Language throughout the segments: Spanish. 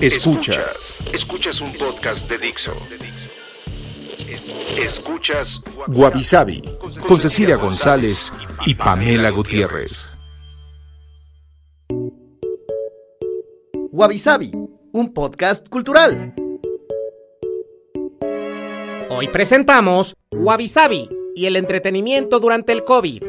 Escuchas. Escuchas un podcast de Dixo. Escuchas Guavi Sabi con Cecilia González y Pamela Gutiérrez. Wabi Sabi, un podcast cultural. Hoy presentamos Wabi Sabi y el entretenimiento durante el COVID.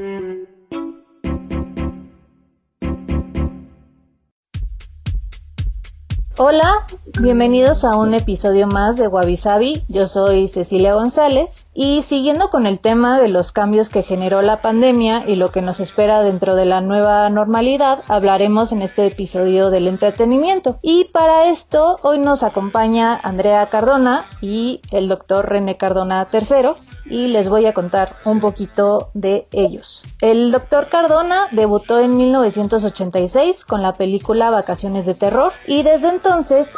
Hola, bienvenidos a un episodio más de Wabi. Yo soy Cecilia González y siguiendo con el tema de los cambios que generó la pandemia y lo que nos espera dentro de la nueva normalidad, hablaremos en este episodio del entretenimiento. Y para esto hoy nos acompaña Andrea Cardona y el doctor René Cardona III y les voy a contar un poquito de ellos. El doctor Cardona debutó en 1986 con la película Vacaciones de Terror y desde entonces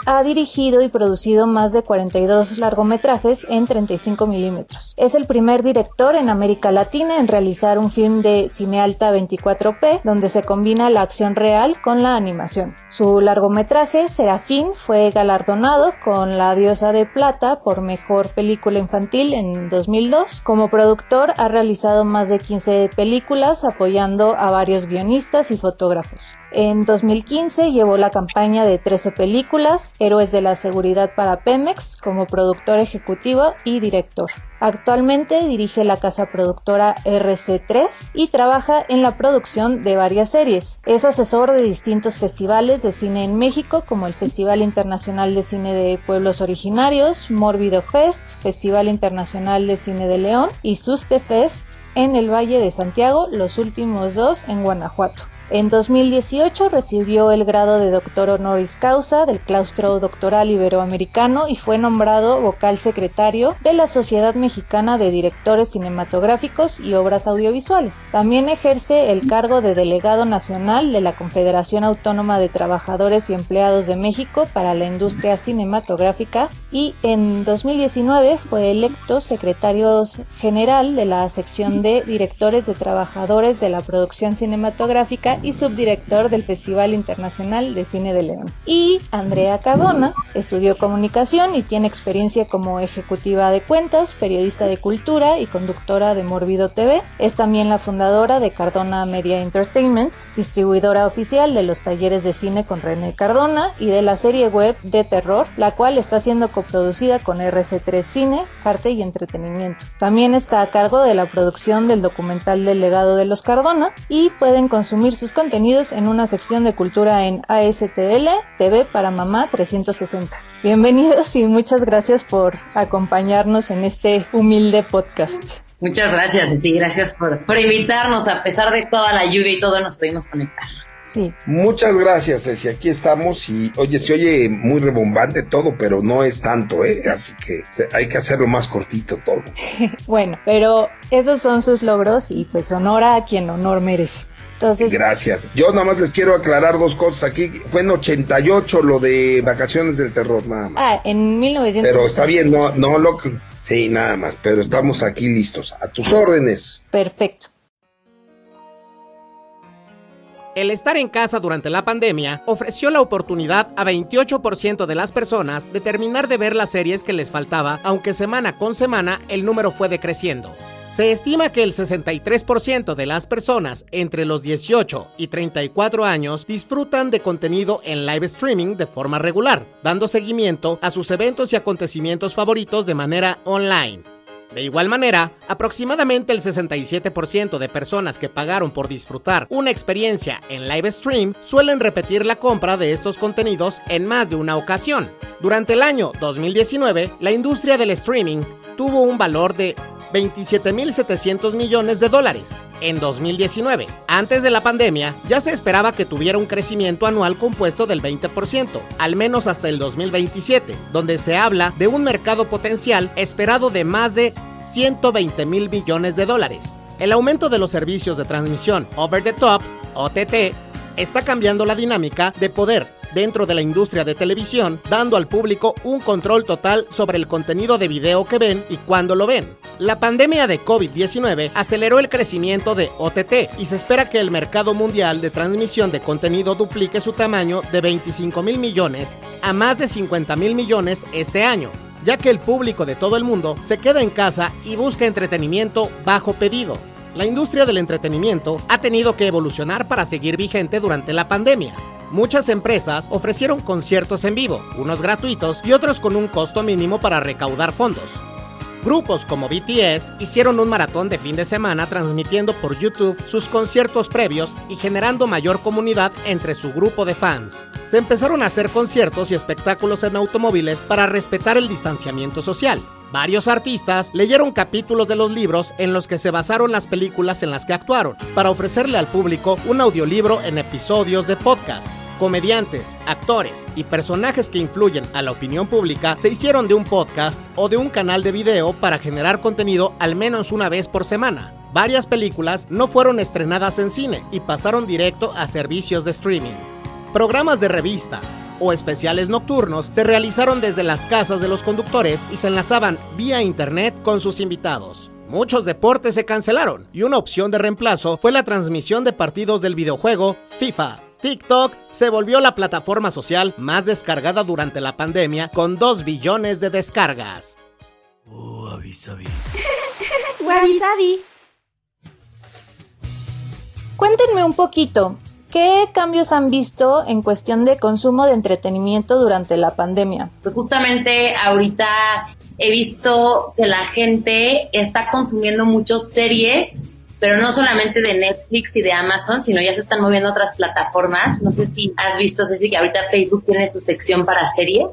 ha dirigido y producido más de 42 largometrajes en 35 milímetros. Es el primer director en América Latina en realizar un film de cine alta 24p donde se combina la acción real con la animación. Su largometraje Serafín fue galardonado con La Diosa de Plata por mejor película infantil en 2002 como productor ha realizado más de 15 películas apoyando a varios guionistas y fotógrafos. En 2015 llevó la campaña de 13 películas, Héroes de la Seguridad para Pemex, como productor ejecutivo y director. Actualmente dirige la casa productora RC3 y trabaja en la producción de varias series. Es asesor de distintos festivales de cine en México como el Festival Internacional de Cine de Pueblos Originarios, Morbido Fest, Festival Internacional de Cine de León y Suste Fest en el Valle de Santiago, los últimos dos en Guanajuato. En 2018 recibió el grado de doctor honoris causa del claustro doctoral iberoamericano y fue nombrado vocal secretario de la Sociedad Mexicana de Directores Cinematográficos y Obras Audiovisuales. También ejerce el cargo de delegado nacional de la Confederación Autónoma de Trabajadores y Empleados de México para la Industria Cinematográfica y en 2019 fue electo secretario general de la sección de directores de trabajadores de la producción cinematográfica y subdirector del Festival Internacional de Cine de León. Y Andrea Cardona estudió comunicación y tiene experiencia como ejecutiva de cuentas, periodista de cultura y conductora de Morbido TV. Es también la fundadora de Cardona Media Entertainment, distribuidora oficial de los talleres de cine con René Cardona y de la serie web de terror, la cual está siendo coproducida con RC3 Cine, Arte y Entretenimiento. También está a cargo de la producción del documental del legado de los Cardona y pueden consumir sus contenidos en una sección de cultura en ASTL TV para Mamá 360. Bienvenidos y muchas gracias por acompañarnos en este humilde podcast. Muchas gracias, y gracias por, por invitarnos. A pesar de toda la lluvia y todo, nos pudimos conectar. Sí. Muchas gracias, Ceci. Aquí estamos y, oye, se oye muy rebombante todo, pero no es tanto, ¿eh? Así que hay que hacerlo más cortito todo. bueno, pero esos son sus logros y pues honora a quien honor merece. Entonces, Gracias. Yo nada más les quiero aclarar dos cosas aquí. Fue en 88 lo de Vacaciones del Terror, nada más. Ah, en 1900. Pero está bien, no, no lo... Sí, nada más, pero estamos aquí listos. A tus órdenes. Perfecto. El estar en casa durante la pandemia ofreció la oportunidad a 28% de las personas de terminar de ver las series que les faltaba, aunque semana con semana el número fue decreciendo. Se estima que el 63% de las personas entre los 18 y 34 años disfrutan de contenido en live streaming de forma regular, dando seguimiento a sus eventos y acontecimientos favoritos de manera online. De igual manera, aproximadamente el 67% de personas que pagaron por disfrutar una experiencia en live stream suelen repetir la compra de estos contenidos en más de una ocasión. Durante el año 2019, la industria del streaming tuvo un valor de 27.700 millones de dólares en 2019. Antes de la pandemia, ya se esperaba que tuviera un crecimiento anual compuesto del 20%, al menos hasta el 2027, donde se habla de un mercado potencial esperado de más de 120 mil billones de dólares. El aumento de los servicios de transmisión over the top, OTT, está cambiando la dinámica de poder dentro de la industria de televisión, dando al público un control total sobre el contenido de video que ven y cuándo lo ven. La pandemia de COVID-19 aceleró el crecimiento de OTT y se espera que el mercado mundial de transmisión de contenido duplique su tamaño de 25 mil millones a más de 50 mil millones este año, ya que el público de todo el mundo se queda en casa y busca entretenimiento bajo pedido. La industria del entretenimiento ha tenido que evolucionar para seguir vigente durante la pandemia. Muchas empresas ofrecieron conciertos en vivo, unos gratuitos y otros con un costo mínimo para recaudar fondos. Grupos como BTS hicieron un maratón de fin de semana transmitiendo por YouTube sus conciertos previos y generando mayor comunidad entre su grupo de fans. Se empezaron a hacer conciertos y espectáculos en automóviles para respetar el distanciamiento social. Varios artistas leyeron capítulos de los libros en los que se basaron las películas en las que actuaron, para ofrecerle al público un audiolibro en episodios de podcast. Comediantes, actores y personajes que influyen a la opinión pública se hicieron de un podcast o de un canal de video para generar contenido al menos una vez por semana. Varias películas no fueron estrenadas en cine y pasaron directo a servicios de streaming. Programas de revista, o especiales nocturnos se realizaron desde las casas de los conductores y se enlazaban vía internet con sus invitados. Muchos deportes se cancelaron y una opción de reemplazo fue la transmisión de partidos del videojuego FIFA. TikTok se volvió la plataforma social más descargada durante la pandemia con 2 billones de descargas. Oh, Cuéntenme un poquito, ¿Qué cambios han visto en cuestión de consumo de entretenimiento durante la pandemia? Pues justamente ahorita he visto que la gente está consumiendo muchas series pero no solamente de Netflix y de Amazon, sino ya se están moviendo otras plataformas. No sé si has visto, Ceci, que ahorita Facebook tiene su sección para series,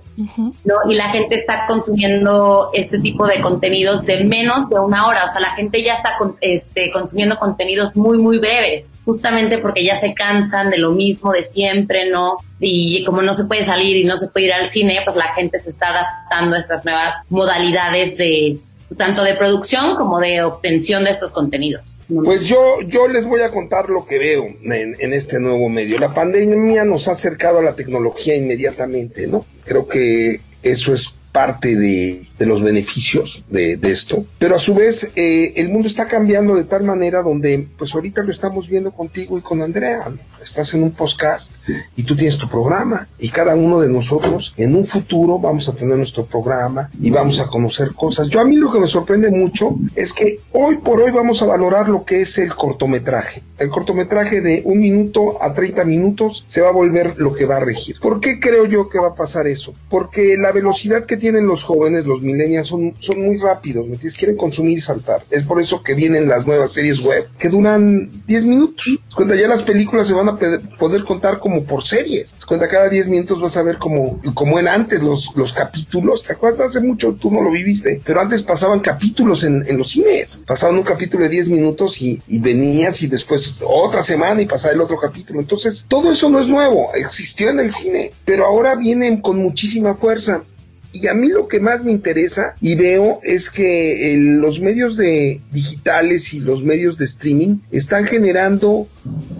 ¿no? Y la gente está consumiendo este tipo de contenidos de menos de una hora. O sea, la gente ya está este, consumiendo contenidos muy, muy breves, justamente porque ya se cansan de lo mismo de siempre, ¿no? Y como no se puede salir y no se puede ir al cine, pues la gente se está adaptando a estas nuevas modalidades de pues, tanto de producción como de obtención de estos contenidos. Pues yo, yo les voy a contar lo que veo en, en, este nuevo medio. La pandemia nos ha acercado a la tecnología inmediatamente, ¿no? Creo que eso es parte de, de los beneficios de, de, esto, pero a su vez eh, el mundo está cambiando de tal manera donde pues ahorita lo estamos viendo contigo y con Andrea, estás en un podcast y tú tienes tu programa y cada uno de nosotros en un futuro vamos a tener nuestro programa y vamos a conocer cosas. Yo a mí lo que me sorprende mucho es que hoy por hoy vamos a valorar lo que es el cortometraje. El cortometraje de un minuto a 30 minutos se va a volver lo que va a regir. ¿Por qué creo yo que va a pasar eso? Porque la velocidad que tienen los jóvenes, los millennials son, muy rápidos, ¿me entiendes? Quieren consumir y saltar. Es por eso que vienen las nuevas series web que duran 10 minutos. Cuenta, ya las películas se van a poder contar como por series. Cuenta, cada 10 minutos vas a ver como, como en antes los, los capítulos. ¿Te acuerdas? Hace mucho tú no lo viviste, pero antes pasaban capítulos en, en los cines. Pasaban un capítulo de 10 minutos y venías y después otra semana y pasaba el otro capítulo. Entonces, todo eso no es nuevo, existió en el cine, pero ahora vienen con muchísima fuerza. Y a mí lo que más me interesa y veo es que los medios de digitales y los medios de streaming están generando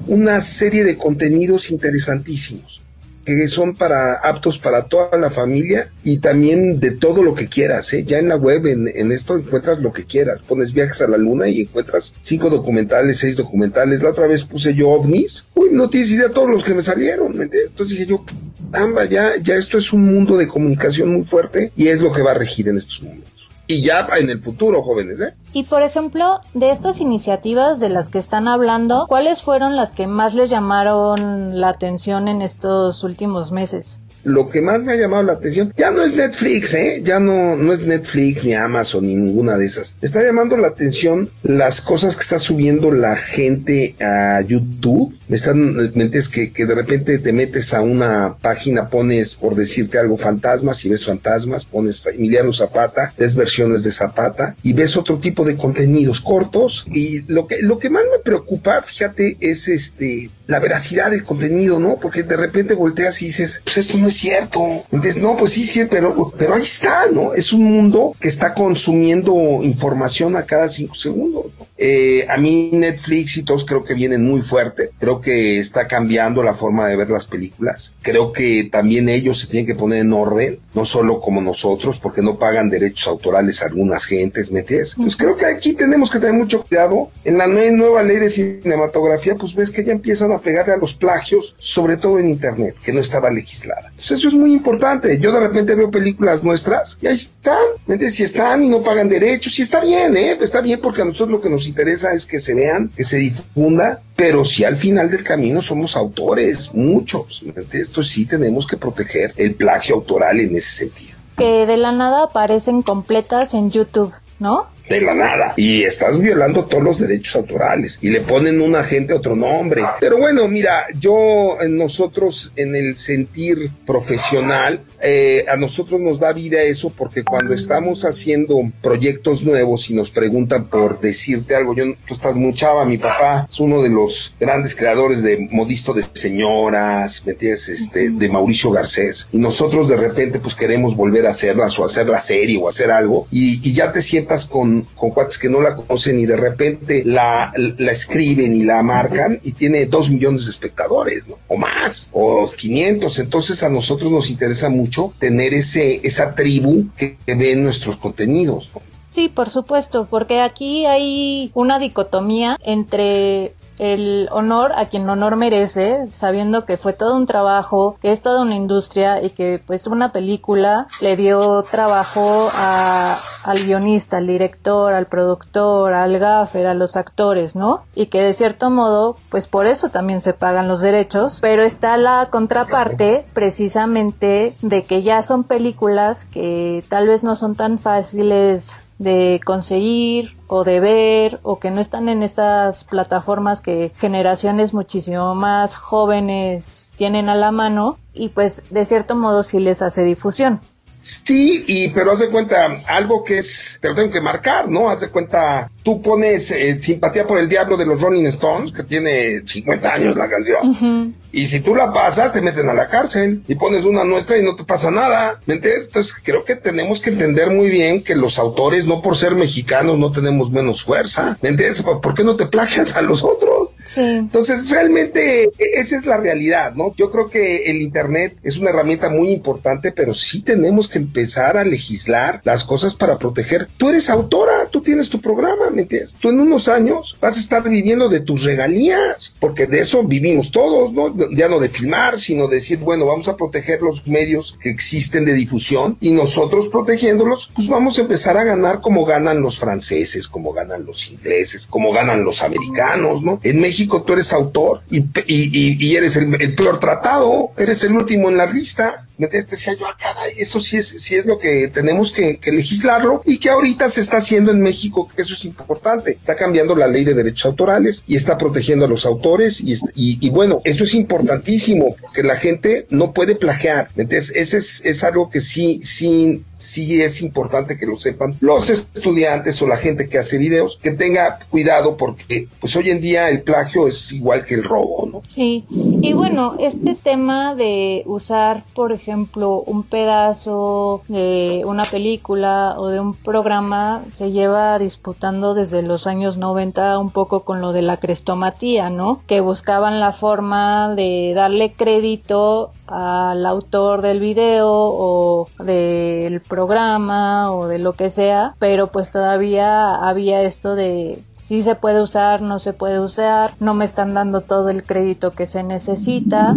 una serie de contenidos interesantísimos que son para aptos para toda la familia y también de todo lo que quieras. ¿eh? Ya en la web, en, en, esto encuentras lo que quieras. Pones viajes a la luna y encuentras cinco documentales, seis documentales. La otra vez puse yo ovnis. Uy, no tienes idea de todos los que me salieron. Entonces dije yo, amba, ya, ya esto es un mundo de comunicación muy fuerte y es lo que va a regir en estos momentos y ya en el futuro, jóvenes, ¿eh? Y por ejemplo, de estas iniciativas de las que están hablando, ¿cuáles fueron las que más les llamaron la atención en estos últimos meses? Lo que más me ha llamado la atención, ya no es Netflix, ¿eh? Ya no, no es Netflix ni Amazon ni ninguna de esas. Me está llamando la atención las cosas que está subiendo la gente a YouTube. Me están, me entiendes que, que de repente te metes a una página, pones, por decirte algo, fantasmas y ves fantasmas, pones Emiliano Zapata, ves versiones de Zapata y ves otro tipo de contenidos cortos y lo que, lo que más me preocupa, fíjate, es este, la veracidad del contenido, ¿no? Porque de repente volteas y dices, pues esto no es cierto. Entonces, no, pues sí, sí, pero, pero ahí está, ¿no? Es un mundo que está consumiendo información a cada cinco segundos. ¿no? Eh, a mí Netflix y todos creo que vienen muy fuerte. Creo que está cambiando la forma de ver las películas. Creo que también ellos se tienen que poner en orden, no solo como nosotros, porque no pagan derechos autorales a algunas gentes, ¿metes? Pues creo que aquí tenemos que tener mucho cuidado. En la nueva ley de cinematografía, pues ves que ya empiezan a pegarle a los plagios, sobre todo en Internet, que no estaba legislada. Entonces eso es muy importante. Yo de repente veo películas nuestras y ahí están, ¿metes? Si están y no pagan derechos, y está bien, ¿eh? Está bien porque a nosotros lo que nos interesa es que se vean, que se difunda, pero si al final del camino somos autores, muchos. Esto sí tenemos que proteger el plagio autoral en ese sentido. Que de la nada aparecen completas en YouTube, ¿no? De la nada y estás violando todos los derechos autorales y le ponen un agente otro nombre. Pero bueno, mira, yo nosotros en el sentir profesional, eh, a nosotros nos da vida eso porque cuando estamos haciendo proyectos nuevos y nos preguntan por decirte algo, yo, tú estás muy mi papá es uno de los grandes creadores de Modisto de Señoras, ¿me entiendes? Este, de Mauricio Garcés y nosotros de repente pues queremos volver a hacerlas o hacer la serie o hacer algo y, y ya te sientas con con, cuates que no la conocen y de repente la, la escriben y la marcan y tiene dos millones de espectadores. O más, o 500. Entonces a nosotros nos interesa mucho tener ese, esa tribu que, que ve nuestros contenidos. Sí, por supuesto, porque aquí hay una dicotomía entre el honor a quien honor merece, sabiendo que fue todo un trabajo, que es toda una industria y que pues una película le dio trabajo a, al guionista, al director, al productor, al gaffer, a los actores, ¿no? Y que de cierto modo pues por eso también se pagan los derechos, pero está la contraparte precisamente de que ya son películas que tal vez no son tan fáciles de conseguir o de ver o que no están en estas plataformas que generaciones muchísimo más jóvenes tienen a la mano y pues de cierto modo sí les hace difusión. Sí, y pero haz de cuenta, algo que es, te lo tengo que marcar, ¿no? Haz de cuenta, tú pones eh, simpatía por el diablo de los Rolling Stones, que tiene 50 años la canción, y si tú la pasas, te meten a la cárcel, y pones una nuestra y no te pasa nada, ¿me entiendes? Entonces creo que tenemos que entender muy bien que los autores, no por ser mexicanos, no tenemos menos fuerza, ¿me entiendes? ¿Por qué no te plagias a los otros? Sí. Entonces, realmente esa es la realidad, ¿no? Yo creo que el Internet es una herramienta muy importante, pero sí tenemos que empezar a legislar las cosas para proteger. Tú eres autora, tú tienes tu programa, ¿me entiendes? Tú en unos años vas a estar viviendo de tus regalías, porque de eso vivimos todos, ¿no? Ya no de filmar, sino decir, bueno, vamos a proteger los medios que existen de difusión y nosotros protegiéndolos, pues vamos a empezar a ganar como ganan los franceses, como ganan los ingleses, como ganan los americanos, ¿no? En México tú eres autor y, y, y eres el, el, peor tratado, eres el último en la lista. ¿Me decía yo, ah, caray, eso sí es, sí es lo que tenemos que, que, legislarlo y que ahorita se está haciendo en México, que eso es importante. Está cambiando la ley de derechos autorales y está protegiendo a los autores y, y, y bueno, eso es importantísimo porque la gente no puede plagiar. Entonces, ese es, es algo que sí, sí, sí es importante que lo sepan los estudiantes o la gente que hace videos, que tenga cuidado porque pues hoy en día el plagio es igual que el robo, ¿no? Sí, y bueno, este tema de usar, por ejemplo, un pedazo de una película o de un programa se lleva disputando desde los años 90 un poco con lo de la crestomatía, ¿no? Que buscaban la forma de darle crédito al autor del video o del programa o de lo que sea, pero pues todavía había esto de si se puede usar, no se puede usar, no me están dando todo el crédito que se necesita.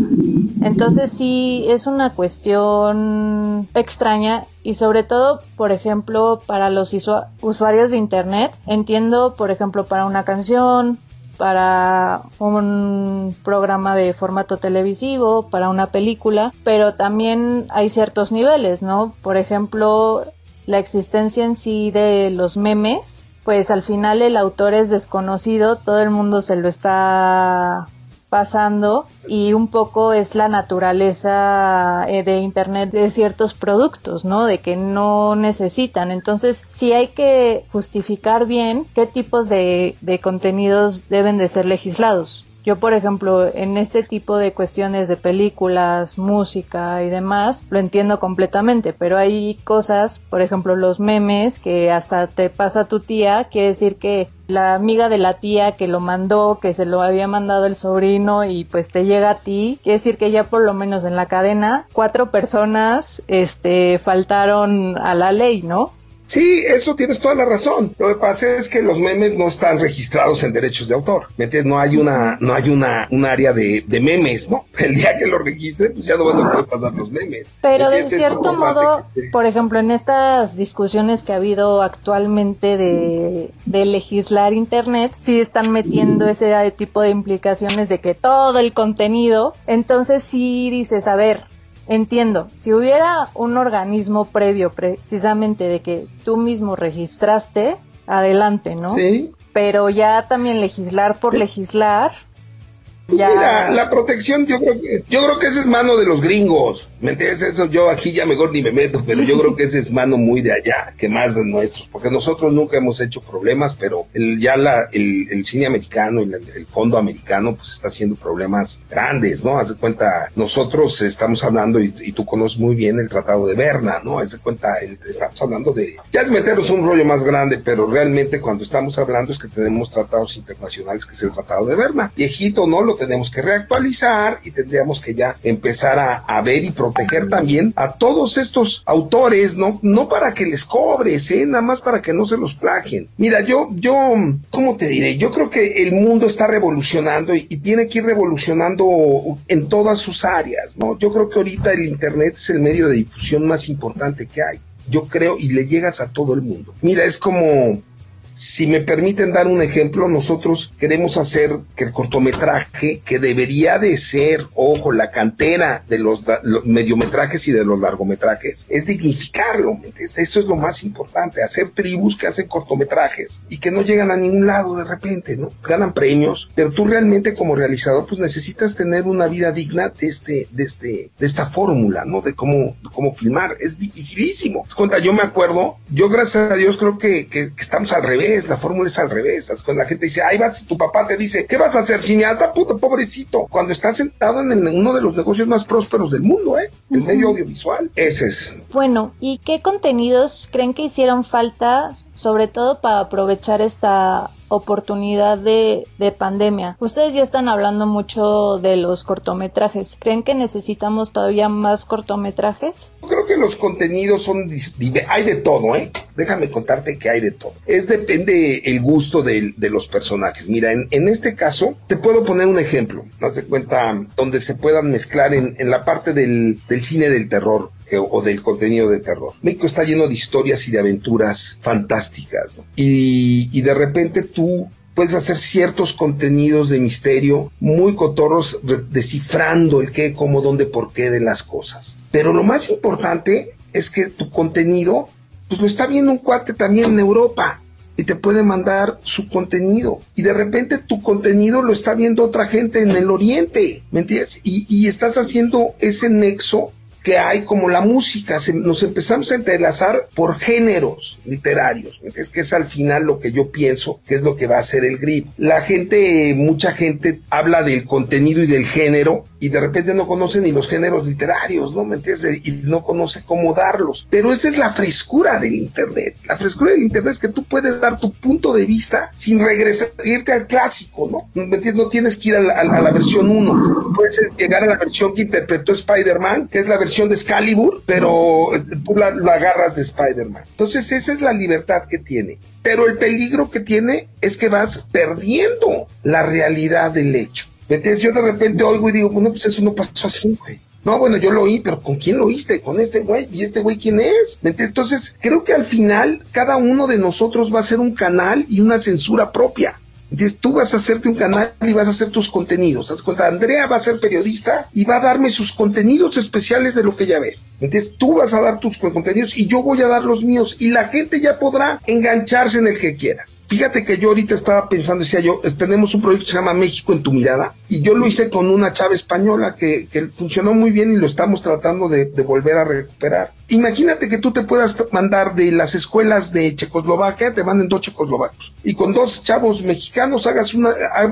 Entonces sí es una cuestión extraña y sobre todo, por ejemplo, para los usuarios de Internet, entiendo, por ejemplo, para una canción, para un programa de formato televisivo, para una película, pero también hay ciertos niveles, ¿no? Por ejemplo, la existencia en sí de los memes, pues al final el autor es desconocido, todo el mundo se lo está pasando y un poco es la naturaleza eh, de internet de ciertos productos, ¿no? De que no necesitan. Entonces, sí hay que justificar bien qué tipos de, de contenidos deben de ser legislados. Yo, por ejemplo, en este tipo de cuestiones de películas, música y demás, lo entiendo completamente, pero hay cosas, por ejemplo, los memes que hasta te pasa tu tía, quiere decir que la amiga de la tía que lo mandó, que se lo había mandado el sobrino y pues te llega a ti, quiere decir que ya por lo menos en la cadena cuatro personas este faltaron a la ley, ¿no? Sí, eso tienes toda la razón. Lo que pasa es que los memes no están registrados en derechos de autor. ¿Me entiendes? No hay una, no hay una, un área de, de memes, ¿no? El día que lo registre, pues ya no vas a poder pasar los memes. Pero de cierto modo, por ejemplo, en estas discusiones que ha habido actualmente de, de legislar internet, sí están metiendo ese tipo de implicaciones de que todo el contenido, entonces sí dices, a ver, Entiendo, si hubiera un organismo previo precisamente de que tú mismo registraste, adelante, ¿no? Sí. Pero ya también legislar por legislar, Mira, la protección, yo creo que, yo creo que esa es mano de los gringos. ¿Me entiendes? Eso yo aquí ya mejor ni me meto, pero yo creo que esa es mano muy de allá, que más de nuestros, porque nosotros nunca hemos hecho problemas, pero el, ya la, el, el cine americano y el, fondo americano, pues está haciendo problemas grandes, ¿no? Haz de cuenta, nosotros estamos hablando, y, y, tú conoces muy bien el Tratado de Berna, ¿no? Haz de cuenta, estamos hablando de, ya es meternos un rollo más grande, pero realmente cuando estamos hablando es que tenemos tratados internacionales, que es el Tratado de Berna. Viejito, ¿no? Lo tenemos que reactualizar y tendríamos que ya empezar a, ver y proteger también a todos estos autores, ¿no? No para que les cobres, ¿eh? Nada más para que no se los plagien. Mira, yo, yo, ¿cómo te diré? Yo creo que el mundo está revolucionando y tiene que ir revolucionando en todas sus áreas, ¿no? Yo creo que ahorita el Internet es el medio de difusión más importante que hay. Yo creo y le llegas a todo el mundo. Mira, es como si me permiten dar un ejemplo, nosotros queremos hacer que el cortometraje, que debería de ser, ojo, la cantera de los, mediometrajes y de los largometrajes, es dignificarlo. Eso es lo más importante, hacer tribus que hacen cortometrajes y que no llegan a ningún lado de repente, ¿no? Ganan premios, pero tú realmente como realizador, pues necesitas tener una vida digna de este, de este, de esta fórmula, ¿no? De cómo, cómo filmar. Es dificilísimo. Cuenta, yo me acuerdo, yo gracias a Dios creo que, que estamos al revés la fórmula es al revés. Cuando la gente dice, ahí vas, tu papá te dice, ¿qué vas a hacer? Cineasta, puto, pobrecito. Cuando estás sentado en uno de los negocios más prósperos del mundo, ¿eh? El medio audiovisual. Ese es. Bueno, ¿y qué contenidos creen que hicieron falta, sobre todo para aprovechar esta oportunidad de, de, pandemia. Ustedes ya están hablando mucho de los cortometrajes. ¿Creen que necesitamos todavía más cortometrajes? Creo que los contenidos son... Hay de todo, ¿eh? Déjame contarte que hay de todo. Es depende el gusto de, de los personajes. Mira, en, en, este caso, te puedo poner un ejemplo. Haz de cuenta donde se puedan mezclar en, en la parte del, del cine del terror o del contenido de terror. México está lleno de historias y de aventuras fantásticas, ¿no? y, de repente tú puedes hacer ciertos contenidos de misterio muy cotorros descifrando el qué, cómo, dónde, por qué de las cosas. Pero lo más importante es que tu contenido, pues lo está viendo un cuate también en Europa y te puede mandar su contenido. Y de repente tu contenido lo está viendo otra gente en el oriente, ¿me entiendes? Y estás haciendo ese nexo que hay como la música, nos empezamos a entrelazar por géneros literarios, es que es al final lo que yo pienso que es lo que va a ser el grip. La gente, mucha gente habla del contenido y del género y de repente no conoce ni los géneros literarios, ¿no? ¿Me entiendes? Y no conoce cómo darlos. Pero esa es la frescura del Internet. La frescura del Internet es que tú puedes dar tu punto de vista sin regresar, irte al clásico, ¿no? ¿Me entiendes? No tienes que ir a la, a la versión 1. Puedes llegar a la versión que interpretó Spider-Man, que es la versión de Excalibur, pero tú la, la agarras de Spider-Man. Entonces esa es la libertad que tiene. Pero el peligro que tiene es que vas perdiendo la realidad del hecho. ¿Me entiendes? Yo de repente oigo y digo, bueno, pues eso no pasó así, güey. No, bueno, yo lo oí, pero ¿con quién lo oíste? Con este güey. ¿Y este güey quién es? Entonces, creo que al final cada uno de nosotros va a ser un canal y una censura propia. Entonces tú vas a hacerte un canal y vas a hacer tus contenidos. Haz cuenta, Andrea va a ser periodista y va a darme sus contenidos especiales de lo que ella ve. Entonces tú vas a dar tus contenidos y yo voy a dar los míos y la gente ya podrá engancharse en el que quiera. Fíjate que yo ahorita estaba pensando, decía yo, tenemos un proyecto que se llama México en tu mirada, y yo lo hice con una chava española que, que funcionó muy bien y lo estamos tratando de, de, volver a recuperar. Imagínate que tú te puedas mandar de las escuelas de Checoslovaquia, te manden dos checoslovacos, y con dos chavos mexicanos hagas una,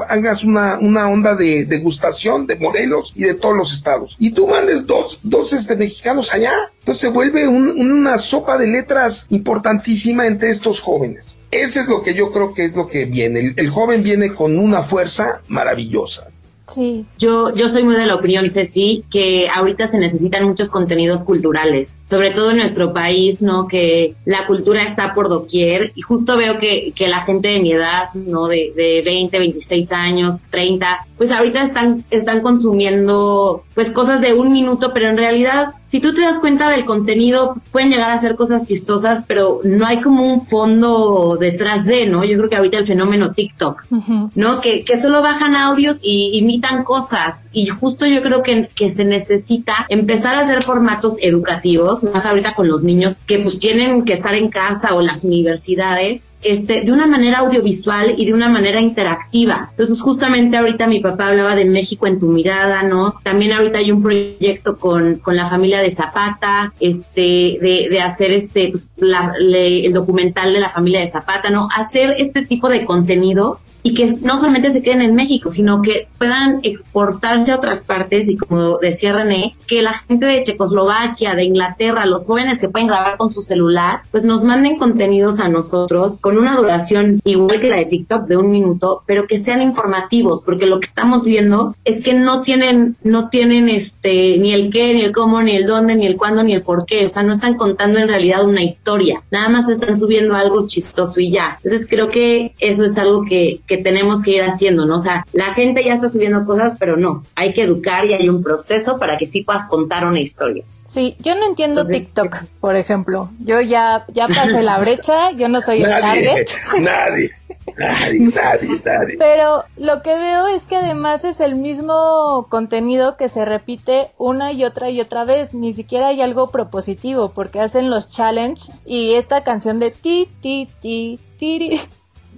hagas una, una onda de degustación de Morelos y de todos los estados. Y tú mandes dos, dos este, mexicanos allá. Entonces se vuelve un, una sopa de letras importantísima entre estos jóvenes. Ese es lo que yo creo que es lo que viene. El, el joven viene con una fuerza maravillosa. Sí. Yo, yo soy muy de la opinión, Ceci, que ahorita se necesitan muchos contenidos culturales, sobre todo en nuestro país, ¿no? Que la cultura está por doquier y justo veo que, que la gente de mi edad, ¿no? De, de 20, 26 años, 30, pues ahorita están, están consumiendo pues cosas de un minuto, pero en realidad, si tú te das cuenta del contenido, pues pueden llegar a ser cosas chistosas, pero no hay como un fondo detrás de, ¿no? Yo creo que ahorita el fenómeno TikTok, uh -huh. ¿no? Que, que solo bajan audios y imitan cosas. Y justo yo creo que, que se necesita empezar a hacer formatos educativos, más ahorita con los niños que pues tienen que estar en casa o las universidades, este, de una manera audiovisual y de una manera interactiva. Entonces, justamente ahorita mi papá hablaba de México en tu mirada, ¿no? También ahorita hay un proyecto con, con la familia de Zapata, este, de, de hacer este, pues, la, le, el documental de la familia de Zapata, ¿no? Hacer este tipo de contenidos y que no solamente se queden en México, sino que puedan exportarse a otras partes y como decía René, que la gente de Checoslovaquia, de Inglaterra, los jóvenes que pueden grabar con su celular, pues nos manden contenidos a nosotros con una duración igual que la de TikTok de un minuto, pero que sean informativos, porque lo que estamos viendo es que no tienen, no tienen este, ni el qué, ni el cómo, ni el dónde, ni el cuándo, ni el por qué, o sea, no están contando en realidad una historia, nada más están subiendo algo chistoso y ya. Entonces creo que eso es algo que, que tenemos que ir haciendo, ¿no? O sea, la gente ya está subiendo cosas, pero no, hay que educar y hay un proceso para que sí puedas contar una historia. Sí, yo no entiendo Entonces, TikTok, por ejemplo. Yo ya, ya pasé la brecha, yo no soy el target. Nadie, nadie, nadie, nadie. Pero lo que veo es que además es el mismo contenido que se repite una y otra y otra vez. Ni siquiera hay algo propositivo, porque hacen los challenge y esta canción de ti, ti, ti, ti.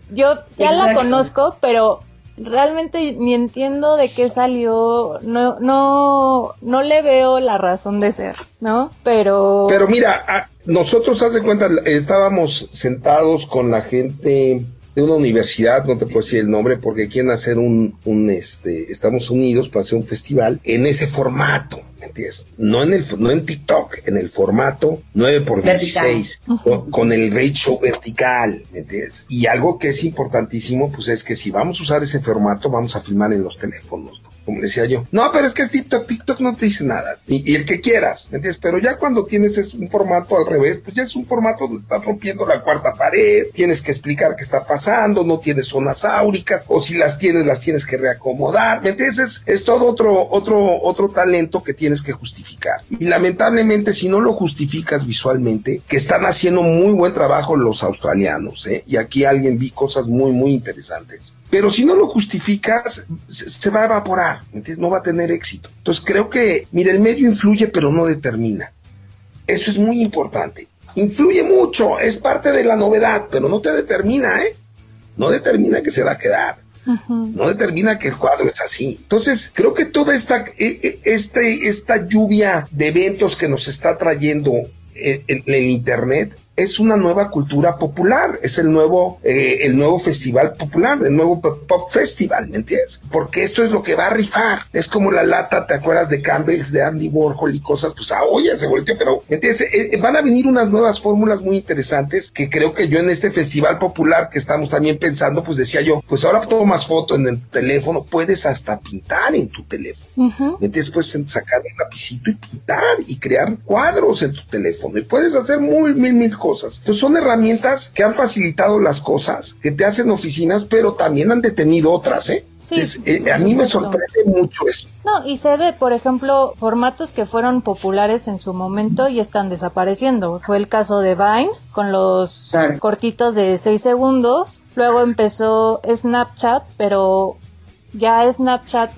Yo ya Exacto. la conozco, pero realmente ni entiendo de qué salió, no, no, no le veo la razón de ser, ¿no? Pero. Pero mira, nosotros, haz de cuenta, estábamos sentados con la gente de una universidad, no te puedo decir el nombre, porque quieren hacer un, un este, estamos unidos para hacer un festival en ese formato. ¿Entiendes? No en el no en TikTok, en el formato 9 por 16 con, con, el ratio vertical, ¿entiendes? Y algo que es importantísimo, pues es que si vamos a usar ese formato, vamos a filmar en los teléfonos, ¿no? Como decía yo. No, pero es que es TikTok, TikTok no te dice nada. Y, el que quieras, ¿me entiendes? Pero ya cuando tienes es un formato al revés, pues ya es un formato donde estás rompiendo la cuarta pared, tienes que explicar qué está pasando, no tienes zonas áuricas, o si las tienes, las tienes que reacomodar, ¿me entiendes? Es, es todo otro, otro, otro talento que tienes que justificar. Y lamentablemente, si no lo justificas visualmente, que están haciendo muy buen trabajo los australianos, ¿eh? Y aquí alguien vi cosas muy, muy interesantes. Pero si no lo justificas, se, va a evaporar, ¿entiendes? No va a tener éxito. Entonces creo que, mira, el medio influye, pero no determina. Eso es muy importante. Influye mucho, es parte de la novedad, pero no te determina, ¿eh? No determina que se va a quedar. Uh -huh. No determina que el cuadro es así. Entonces, creo que toda esta, este, esta lluvia de eventos que nos está trayendo el, el, el Internet es una nueva cultura popular, es el nuevo, eh, el nuevo festival popular, el nuevo pop festival, ¿me entiendes? Porque esto es lo que va a rifar. Es como la lata, ¿te acuerdas de Campbell's, de Andy Warhol y cosas? Pues ah, oye, se volteó, pero, ¿me entiendes? Eh, eh, van a venir unas nuevas fórmulas muy interesantes que creo que yo en este festival popular que estamos también pensando, pues decía yo, pues ahora tomas foto en el teléfono, puedes hasta pintar en tu teléfono. Uh -huh. ¿Me entiendes? Puedes sacar un lapicito y pintar y crear cuadros en tu teléfono y puedes hacer muy, mil, mil cosas cosas. Entonces son herramientas que han facilitado las cosas, que te hacen oficinas, pero también han detenido otras, ¿eh? Sí, eh, a mí me sorprende mucho eso. No, y se ve, por ejemplo, formatos que fueron populares en su momento y están desapareciendo. Fue el caso de Vine con los cortitos de 6 segundos. Luego empezó Snapchat, pero ya Snapchat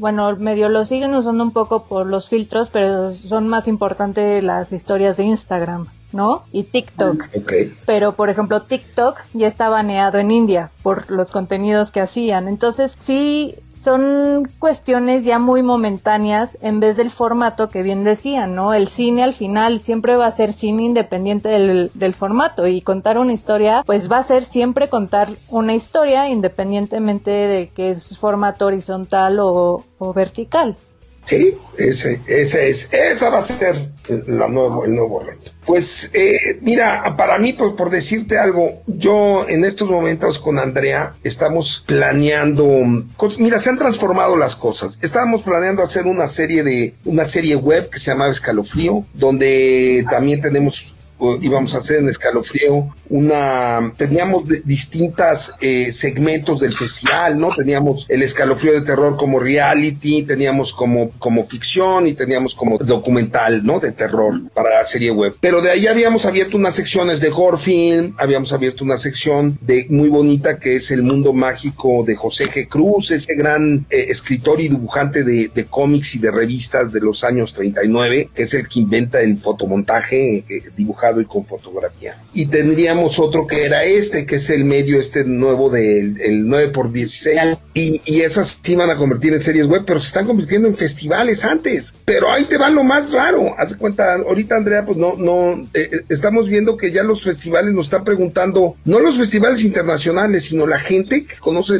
bueno, medio lo siguen usando un poco por los filtros, pero son más importantes las historias de Instagram. ¿No? Y TikTok. Okay. Pero, por ejemplo, TikTok ya está baneado en India por los contenidos que hacían. Entonces, sí, son cuestiones ya muy momentáneas en vez del formato que bien decían, ¿no? El cine al final siempre va a ser cine independiente del, del formato y contar una historia, pues va a ser siempre contar una historia independientemente de que es formato horizontal o, o vertical. Sí, ese, ese es, esa va a ser la nuevo, el nuevo reto. Pues eh, mira, para mí, pues, por decirte algo, yo en estos momentos con Andrea estamos planeando, mira, se han transformado las cosas. Estábamos planeando hacer una serie de, una serie web que se llamaba Escalofrío, donde también tenemos íbamos a hacer en escalofrío una, teníamos distintas eh, segmentos del festival, ¿no? Teníamos el escalofrío de terror como reality, teníamos como, como ficción y teníamos como documental, ¿no? De terror para la serie web. Pero de ahí habíamos abierto unas secciones de horror film, habíamos abierto una sección de muy bonita que es el mundo mágico de José G. Cruz, ese gran eh, escritor y dibujante de, de, cómics y de revistas de los años 39, que es el que inventa el fotomontaje eh, dibujado y con fotografía. Y tendríamos otro que era este, que es el medio este nuevo del el 9x16. Y, y esas sí van a convertir en series web, pero se están convirtiendo en festivales antes. Pero ahí te va lo más raro. Haz cuenta, ahorita Andrea, pues no, no, eh, eh, estamos viendo que ya los festivales nos están preguntando, no los festivales internacionales, sino la gente que conoce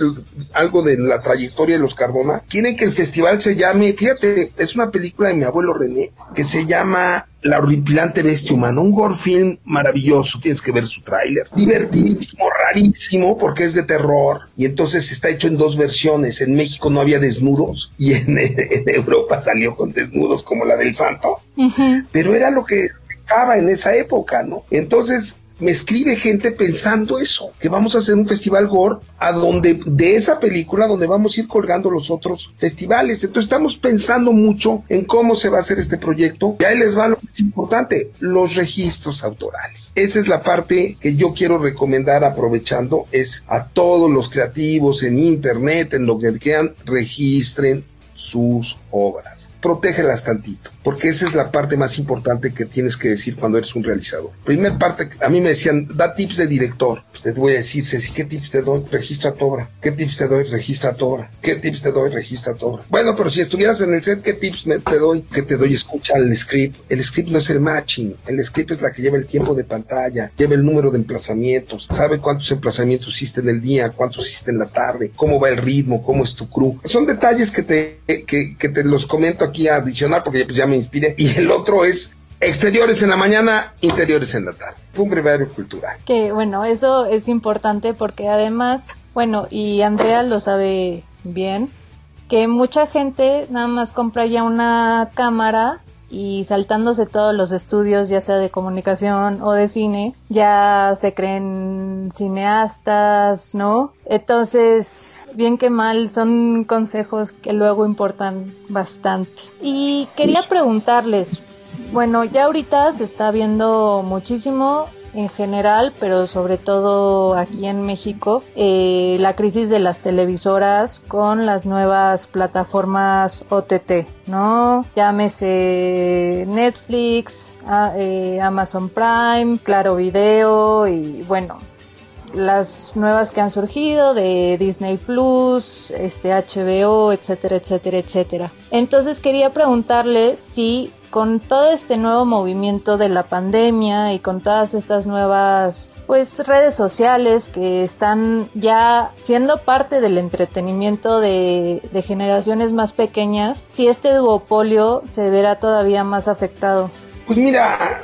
algo de la trayectoria de los Cardona, quieren que el festival se llame, fíjate, es una película de mi abuelo René, que se llama la horripilante bestia humana, un gore film maravilloso, tienes que ver su tráiler, divertidísimo, rarísimo, porque es de terror, y entonces está hecho en dos versiones, en México no había desnudos, y en, Europa salió con desnudos como la del santo, pero era lo que estaba en esa época, ¿no? Entonces, me escribe gente pensando eso, que vamos a hacer un festival gore a donde de esa película donde vamos a ir colgando los otros festivales. Entonces estamos pensando mucho en cómo se va a hacer este proyecto. Y ahí les va lo más importante, los registros autorales. Esa es la parte que yo quiero recomendar aprovechando es a todos los creativos en internet, en lo que quieran, registren sus obras protégelas tantito, porque esa es la parte más importante que tienes que decir cuando eres un realizador. Primer parte, a mí me decían, da tips de director. Pues te voy a decir, Ceci, ¿qué tips te doy? Registra tu obra. ¿Qué tips te doy? Registra tu obra. ¿Qué tips te doy? Registra tu obra. Bueno, pero si estuvieras en el set, ¿qué tips te doy? ¿Qué te doy? Escucha el script. El script no es el matching. El script es la que lleva el tiempo de pantalla, lleva el número de emplazamientos, sabe cuántos emplazamientos hiciste en el día, cuántos hiciste en la tarde, cómo va el ritmo, cómo es tu crew. Son detalles que te, que, que te los comento aquí adicional porque pues, ya me inspiré. Y el otro es exteriores en la mañana, interiores en la tarde. Un brevario cultural. Que bueno, eso es importante porque además, bueno, y Andrea lo sabe bien, que mucha gente nada más compra ya una cámara y saltándose todos los estudios, ya sea de comunicación o de cine, ya se creen cineastas, ¿no? Entonces, bien que mal, son consejos que luego importan bastante. Y quería preguntarles, bueno, ya ahorita se está viendo muchísimo en general, pero sobre todo aquí en México, eh, la crisis de las televisoras con las nuevas plataformas OTT, ¿no? Llámese Netflix, eh, Amazon Prime, Claro Video y bueno, las nuevas que han surgido de Disney Plus, este HBO, etcétera, etcétera, etcétera. Entonces quería preguntarle si con todo este nuevo movimiento de la pandemia y con todas estas nuevas pues redes sociales que están ya siendo parte del entretenimiento de, generaciones más pequeñas, si este duopolio se verá todavía más afectado. Pues mira,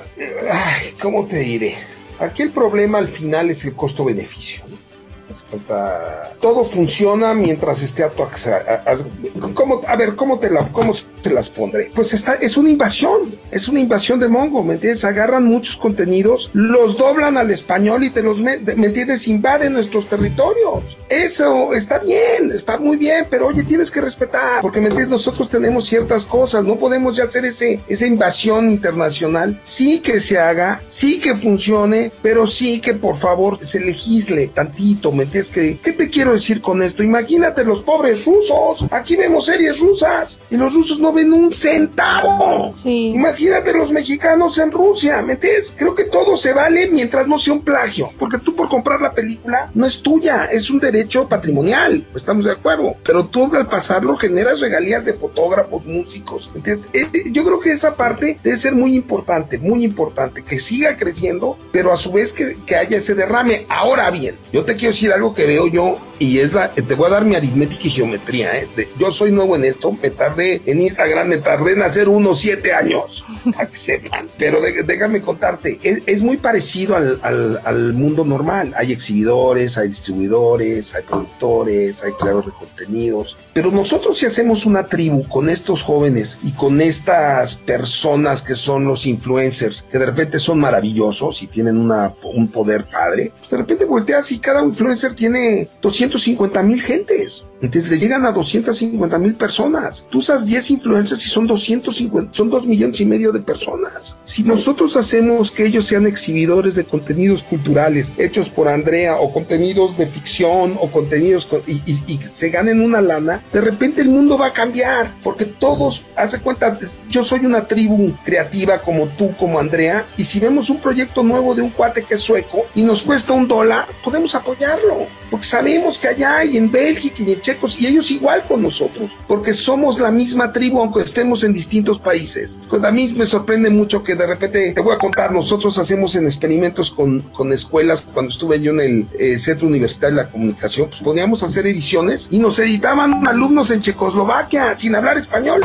¿cómo te diré? Aquí el problema al final es el costo-beneficio todo funciona mientras esté a tu ¿Cómo, a ver, ¿cómo te, la, cómo te las pondré? Pues está, es una invasión. es una invasión de mongo, ¿me entiendes? Agarran muchos contenidos, los doblan al español y te los, ¿me entiendes? Invaden nuestros territorios. Eso está bien, está muy bien, pero oye, tienes que respetar, porque, ¿me entiendes? Nosotros tenemos ciertas cosas, no podemos ya hacer ese, esa invasión internacional. Sí que se haga, sí que funcione, pero sí que por favor se legisle tantito, ¿me entiendes? ¿Qué, qué te quiero decir con esto? Imagínate los pobres rusos, aquí vemos series rusas y los rusos no ven un centavo. Sí. Imagínate los mexicanos en Rusia, ¿me entiendes? Creo que todo se vale mientras no sea un plagio, porque tú por comprar la película no es tuya, es un derecho patrimonial, estamos de acuerdo, pero tú al pasarlo generas regalías de fotógrafos, músicos, ¿entiendes? Eh, eh, yo creo que esa parte debe ser muy importante, muy importante, que siga creciendo, pero a su vez que, que haya ese derrame. Ahora bien, yo te quiero decir algo que veo yo y es la, te voy a dar mi aritmética y geometría, ¿eh? yo soy nuevo en esto, me tardé en Instagram, me tardé en hacer unos siete años, para que sepan, pero déjame contarte, es, muy parecido al, al, al, mundo normal, hay exhibidores, hay distribuidores, hay productores, hay creadores de contenidos, pero nosotros si hacemos una tribu con estos jóvenes y con estas personas que son los influencers, que de repente son maravillosos y tienen una, un poder padre, pues de repente volteas y cada influencer tiene 200 150 mil gentes. Entonces le llegan a 250 mil personas. Tú usas 10 influencers y son 250, son 2 millones y medio de personas. Si nosotros hacemos que ellos sean exhibidores de contenidos culturales hechos por Andrea o contenidos de ficción o contenidos y, y, se ganen una lana, de repente el mundo va a cambiar porque todos, hace cuenta, yo soy una tribu creativa como tú, como Andrea, y si vemos un proyecto nuevo de un cuate que es sueco y nos cuesta un dólar, podemos apoyarlo porque sabemos que allá hay en Bélgica y en checos y ellos igual con nosotros, porque somos la misma tribu aunque estemos en distintos países. A mí me sorprende mucho que de repente, te voy a contar, nosotros hacemos en experimentos con, con escuelas, cuando estuve yo en el eh, Centro Universitario de la Comunicación, pues poníamos a hacer ediciones y nos editaban alumnos en Checoslovaquia sin hablar español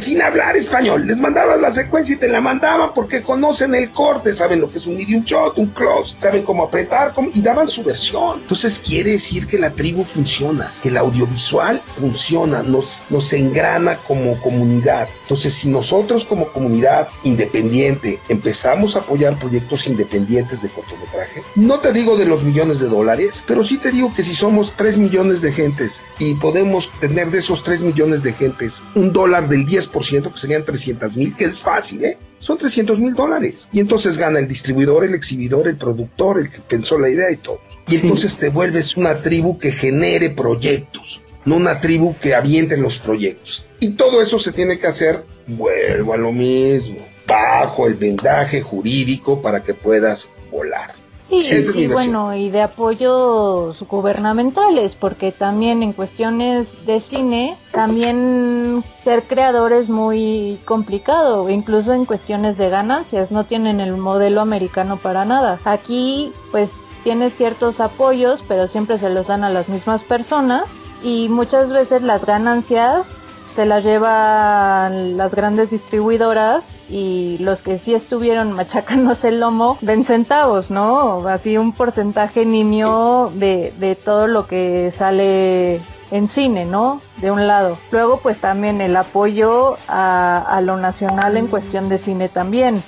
sin hablar español. Les mandabas la secuencia y te la mandaban porque conocen el corte, saben lo que es un medium shot, un close, saben cómo apretar y daban su versión. Entonces quiere decir que la tribu funciona, que el audiovisual funciona, nos, nos engrana como comunidad. Entonces si nosotros como comunidad independiente empezamos a apoyar proyectos independientes de cortometraje, no te digo de los millones de dólares, pero sí te digo que si somos 3 millones de gentes y podemos tener de esos 3 millones de gentes un dólar del 10 ciento que serían 300 mil, que es fácil, ¿eh? Son 300 mil dólares. Y entonces gana el distribuidor, el exhibidor, el productor, el que pensó la idea y todo. Y entonces te vuelves una tribu que genere proyectos, no una tribu que aviente los proyectos. Y todo eso se tiene que hacer, vuelvo a lo mismo, bajo el vendaje jurídico para que puedas volar. Sí, sí, bueno, y de apoyos gubernamentales, porque también en cuestiones de cine, también ser creador es muy complicado, incluso en cuestiones de ganancias, no tienen el modelo americano para nada. Aquí, pues tienes ciertos apoyos, pero siempre se los dan a las mismas personas y muchas veces las ganancias se las llevan las grandes distribuidoras y los que sí estuvieron machacándose el lomo ven centavos, ¿no? Así un porcentaje nimio de, de todo lo que sale en cine, ¿no? De un lado. Luego, pues también el apoyo a, a lo nacional en cuestión de cine también,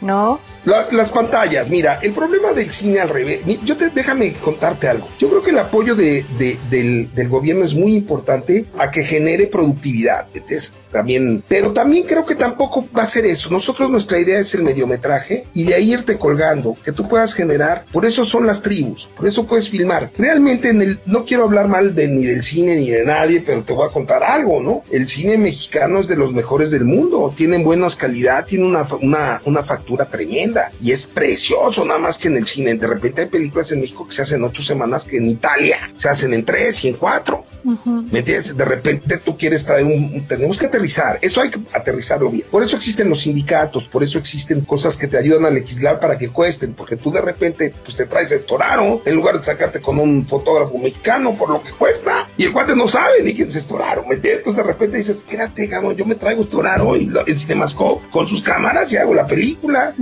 ¿no? Las pantallas, mira, el problema del cine al revés, yo te, déjame contarte algo. Yo creo que el apoyo de, del, gobierno es muy importante a que genere productividad. ¿ves? también, pero también creo que tampoco va a ser eso. Nosotros nuestra idea es el mediometraje y de ahí irte colgando, que tú puedas generar. Por eso son las tribus, por eso puedes filmar. Realmente en el, no quiero hablar mal de ni del cine ni de nadie, pero te voy a contar algo, ¿no? El cine mexicano es de los mejores del mundo, tienen buenas calidad, tiene una, una, una factura tremenda y es precioso, nada más que en el cine. De repente hay películas en México que se hacen ocho semanas que en Italia se hacen en tres y en cuatro. ¿Me entiendes? De repente tú quieres traer un, tenemos que aterrizar, eso hay que aterrizarlo bien. Por eso existen los sindicatos, por eso existen cosas que te ayudan a legislar para que cuesten, porque tú de repente pues te traes a Estoraro en lugar de sacarte con un fotógrafo mexicano por lo que cuesta y el cuate no sabe ni quién es Estoraro, ¿me entiendes? Entonces de repente dices, espérate, cabrón, yo me traigo Estoraro y en Cinemascope con sus cámaras y hago la película.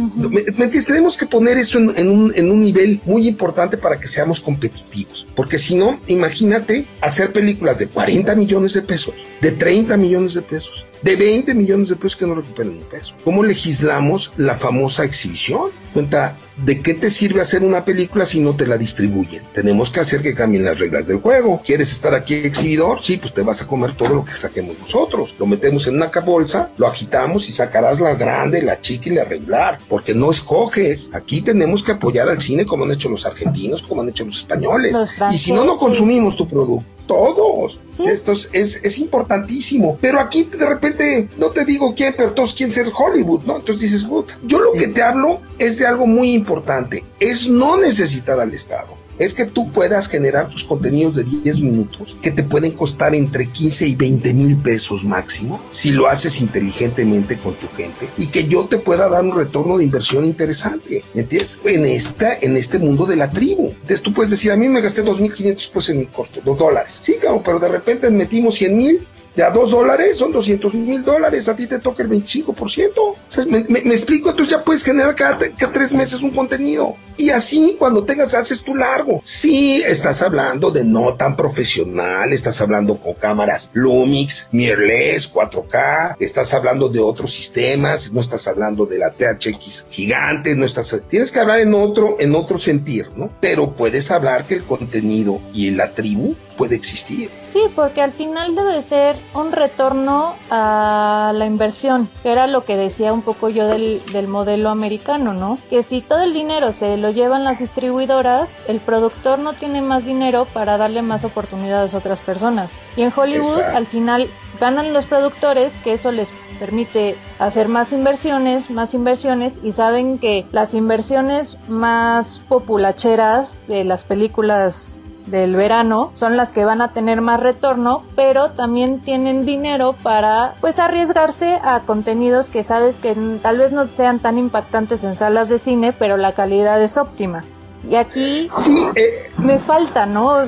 ¿Me, entiendes? Tenemos que poner eso en, un, en un nivel muy importante para que seamos competitivos, porque si no, imagínate hacer películas de 40 millones de pesos, de 30 millones de pesos, de 20 millones de pesos que no recuperan un peso. ¿Cómo legislamos la famosa exhibición? Cuenta, ¿de qué te sirve hacer una película si no te la distribuyen? Tenemos que hacer que cambien las reglas del juego. ¿Quieres estar aquí exhibidor? Sí, pues te vas a comer todo lo que saquemos nosotros. Lo metemos en una bolsa, lo agitamos y sacarás la grande, la chica y la regular, porque no escoges. Aquí tenemos que apoyar al cine como han hecho los argentinos, como han hecho los españoles. y si no, no consumimos tu producto todos. Esto es, es, importantísimo. Pero aquí de repente, no te digo quién, pero todos quieren ser Hollywood, ¿no? Entonces dices, yo lo que te hablo es de algo muy importante, es no necesitar al Estado es que tú puedas generar tus contenidos de 10 minutos que te pueden costar entre 15 y 20 mil pesos máximo si lo haces inteligentemente con tu gente y que yo te pueda dar un retorno de inversión interesante, ¿me entiendes? En, esta, en este mundo de la tribu. Entonces tú puedes decir, a mí me gasté 2.500 pesos en mi corto, 2 dólares. Sí, claro, pero de repente metimos 100 mil de a dos dólares son 200 mil dólares, a ti te toca el 25%. O sea, me, explico, entonces ya puedes generar cada, cada, tres meses un contenido. Y así, cuando tengas, haces tu largo. Sí, estás hablando de no tan profesional, estás hablando con cámaras Lumix, Mirrorless, 4K, estás hablando de otros sistemas, no estás hablando de la THX gigante, no estás, tienes que hablar en otro, en otro sentir, ¿no? Pero puedes hablar que el contenido y la tribu puede existir. Sí, porque al final debe ser un retorno a la inversión, que era lo que decía un poco yo del, del modelo americano, ¿no? Que si todo el dinero se lo llevan las distribuidoras, el productor no tiene más dinero para darle más oportunidades a otras personas. Y en Hollywood al final ganan los productores, que eso les permite hacer más inversiones, más inversiones y saben que las inversiones más populacheras de las películas del verano son las que van a tener más retorno, pero también tienen dinero para pues arriesgarse a contenidos que sabes que tal vez no sean tan impactantes en salas de cine, pero la calidad es óptima. Y aquí eh, me falta, ¿no? Ah,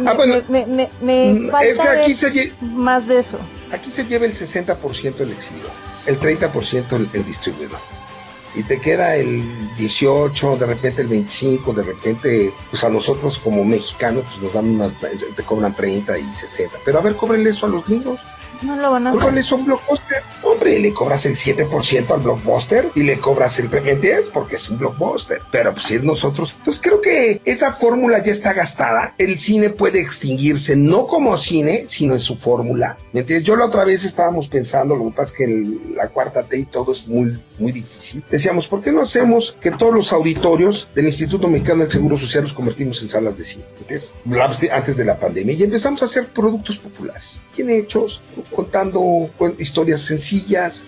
me, me, me, mm, falta es que aquí se más de eso. Aquí se lleva el 60% el exhibidor, el 30% el, el distribuidor y te queda el 18, de repente el 25, de repente, pues a nosotros como mexicanos, pues nos dan unas, te cobran 30 y 60. Pero a ver, cóbrenle eso a los gringos. No lo van a hacer. Cóbrenle eso a un blockbuster. Le cobras el 7% al blockbuster y le cobras el 10 porque es un blockbuster. Pero pues si es nosotros. Entonces creo que esa fórmula ya está gastada. El cine puede extinguirse no como cine, sino en su fórmula. ¿Me entiendes? Yo la otra vez estábamos pensando, lo que pasa es que la cuarta T y todo es muy muy difícil. Decíamos, ¿por qué no hacemos que todos los auditorios del Instituto Mexicano del Seguro Social los convertimos en salas de cine? Entonces, antes de la pandemia y empezamos a hacer productos populares, bien hechos, contando historias sencillas,